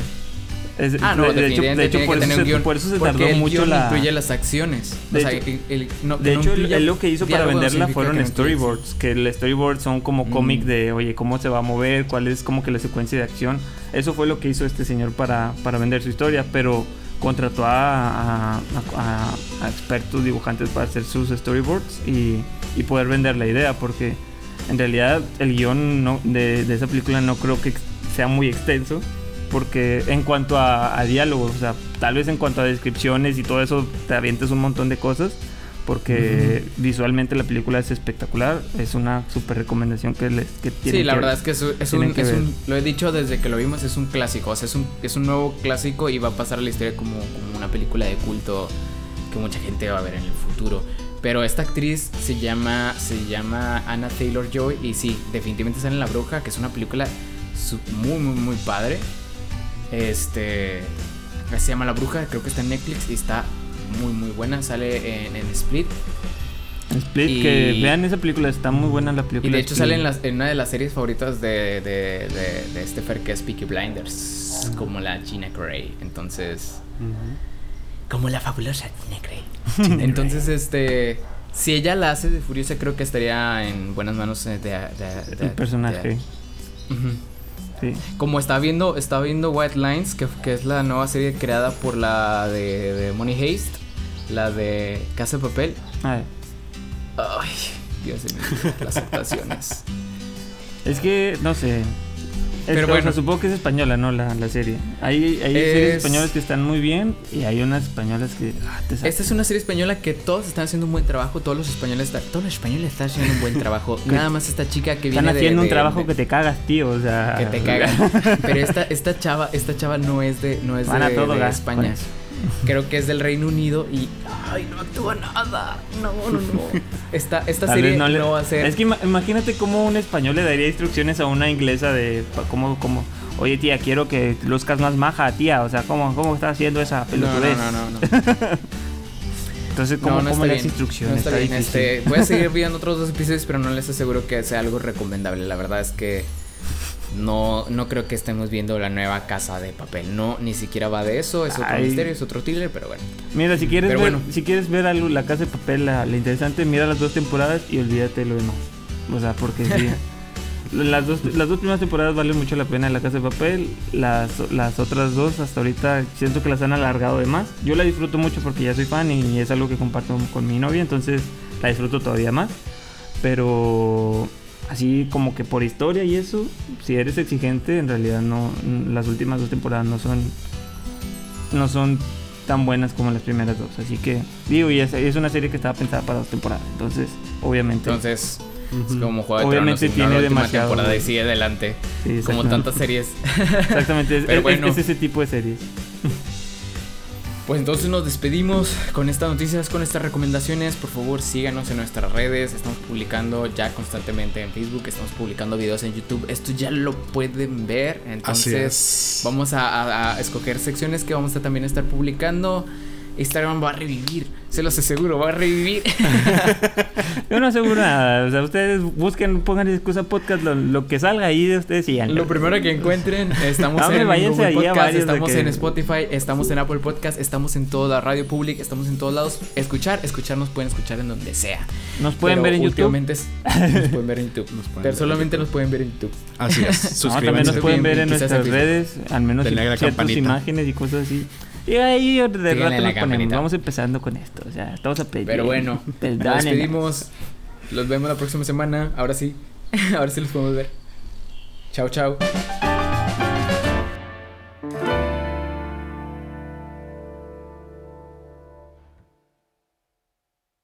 S2: Es-
S3: Ah, no,
S2: de, de hecho, de hecho, por, eso se,
S3: guion.
S2: por eso se tardó
S3: el
S2: mucho
S3: guion
S2: la.
S3: incluye las acciones.
S2: De
S3: o sea,
S2: hecho-
S3: el- el- no-
S2: De
S3: no
S2: hecho, él, lo que hizo para venderla fueron
S3: que
S2: storyboards, que el storyboard son como
S3: Mm.
S2: cómic de, oye, cómo se va a mover, cuál es como que la secuencia de acción. Eso fue lo que hizo este señor para, para vender su historia, pero contrató a, a- a- a expertos dibujantes para hacer sus storyboards y, y poder vender la idea, porque en realidad el guion no- de, de esa película no creo que sea muy extenso. Porque en cuanto a, a diálogos, o sea, tal vez en cuanto a descripciones y todo eso, te avientes un montón de cosas porque visualmente la película es espectacular. Es una super recomendación que les que
S3: Sí,
S2: tienen
S3: la
S2: que
S3: verdad
S2: ver.
S3: es que es, un- es un,
S2: que
S3: es un- Lo he dicho desde que lo vimos, es un clásico. O sea, es un, es un nuevo clásico y va a pasar a la historia como, como una película de culto que mucha gente va a ver en el futuro. Pero esta actriz se llama, se llama Anna Taylor Joy y sí, definitivamente sale en La Bruja, que es una película muy, muy, muy padre. Este. Se llama La Bruja, creo que está en Netflix y está muy muy buena. Sale en, en Split.
S2: Split,
S3: Y-
S2: que vean esa película, está muy buena la película.
S3: Y de hecho
S2: Split.
S3: sale en, las- en una de las series favoritas de, de, de, de Fer que es Peaky Blinders. Como la Gina Grey. Entonces. Como la fabulosa Gina Grey. Entonces, este. Si ella la hace de Furiosa, creo que estaría en buenas manos de. de- de-
S2: El personaje. Sí.
S3: Como estaba viendo, estaba viendo White Lines, que, que es la nueva serie creada por la de, de Money Haste, la de Casa de Papel.
S2: A ver,
S3: Ay, Dios mío, las actuaciones.
S2: Es que, no sé.
S3: Pero bueno.
S2: supongo que es española, ¿no? La, la serie. Hay, hay
S3: Es-
S2: series españolas que están muy bien y hay unas españolas que ah, te.
S3: Esta es una serie española que todos están haciendo un buen trabajo, todos los españoles están, todos los españoles están haciendo un buen trabajo. Nada más esta chica que
S2: Están
S3: viene de-
S2: haciendo un
S3: de-
S2: trabajo
S3: de-
S2: que te cagas, tío. O sea.
S3: que te caga. Pero esta, esta chava, esta chava no es de, no es
S2: Van a todo gas
S3: España. Creo que es del Reino Unido y ay no actúa nada. No, no, no. Esta, esta
S2: Tal
S3: serie no,
S2: le-
S3: va a ser.
S2: Es que ima- imagínate cómo un español le daría instrucciones a una inglesa de cómo, cómo, oye tía, quiero que luzcas más maja, tía. O sea, ¿cómo, cómo estás haciendo esa
S3: no, no,
S2: pelotudez?
S3: no, no, no.
S2: Entonces, ¿cómo,
S3: no, no
S2: cómo le das instrucciones?
S3: No está bien. Este, voy a seguir viendo otros dos episodios, pero no les aseguro que sea algo recomendable. La verdad es que no, no creo que estemos viendo la nueva casa de papel. No, ni siquiera va de eso. Es otro
S2: Ay.
S3: misterio, es otro thriller, pero bueno.
S2: Mira, si quieres,
S3: Pero
S2: ver,
S3: bueno.
S2: si quieres ver algo, la casa de papel, la, la interesante, mira las dos temporadas y olvídate de lo demás. O sea, porque sí. las, dos, las dos primeras temporadas valen mucho la pena de la casa de papel. Las, las otras dos, hasta ahorita, siento que las han alargado de más. Yo la disfruto mucho porque ya soy fan y es algo que comparto con mi novia, entonces la disfruto todavía más. Pero así como que por historia y eso, si eres exigente, en realidad no. Las últimas dos temporadas no son no son tan buenas como las primeras dos. Así que, digo, y es, es una serie que estaba pensada para dos temporadas. Entonces, obviamente.
S3: Entonces, es como Juego de
S2: Obviamente
S3: Tronos,
S2: tiene demasiado-
S3: temporada y sigue adelante.
S2: sí,
S3: Como tantas series.
S2: Exactamente, es,
S3: Pero
S2: es-
S3: bueno.
S2: es ese tipo de series.
S3: Pues entonces nos despedimos con estas noticias, con estas recomendaciones. Por favor, síganos en nuestras redes. Estamos publicando ya constantemente en Facebook, estamos publicando videos en YouTube. Esto ya lo pueden ver. Entonces,
S1: es.
S3: vamos a, a- a escoger secciones que vamos a también estar publicando. Instagram va a revivir, se los aseguro, va a revivir.
S2: Yo no aseguro nada. O sea, ustedes busquen, pongan excusa podcast, lo, lo que salga ahí de ustedes y
S3: Lo primero que encuentren, estamos
S2: Hombre,
S3: en Google Podcast, estamos
S2: que-
S3: en Spotify, estamos en Apple Podcast, estamos en toda la radio pública, estamos en todos lados. Escuchar, escucharnos pueden escuchar en donde sea.
S2: Nos pueden
S3: Pero
S2: ver en YouTube.
S3: es- nos pueden ver en YouTube.
S1: Nos pueden
S3: Pero
S1: ver
S3: solamente
S1: YouTube.
S3: nos pueden ver en YouTube.
S1: Así es.
S2: No, también nos pueden ver en nuestras redes, al menos
S1: la
S2: ciertas imágenes y cosas así. Y ahí de rato nos ponemos. Vamos empezando con esto. O sea, estamos a pedir.
S3: Pero bueno, nos
S2: Perdónenos.
S3: despedimos. Los vemos la próxima semana. Ahora sí. Ahora sí los podemos ver. Chao, chao.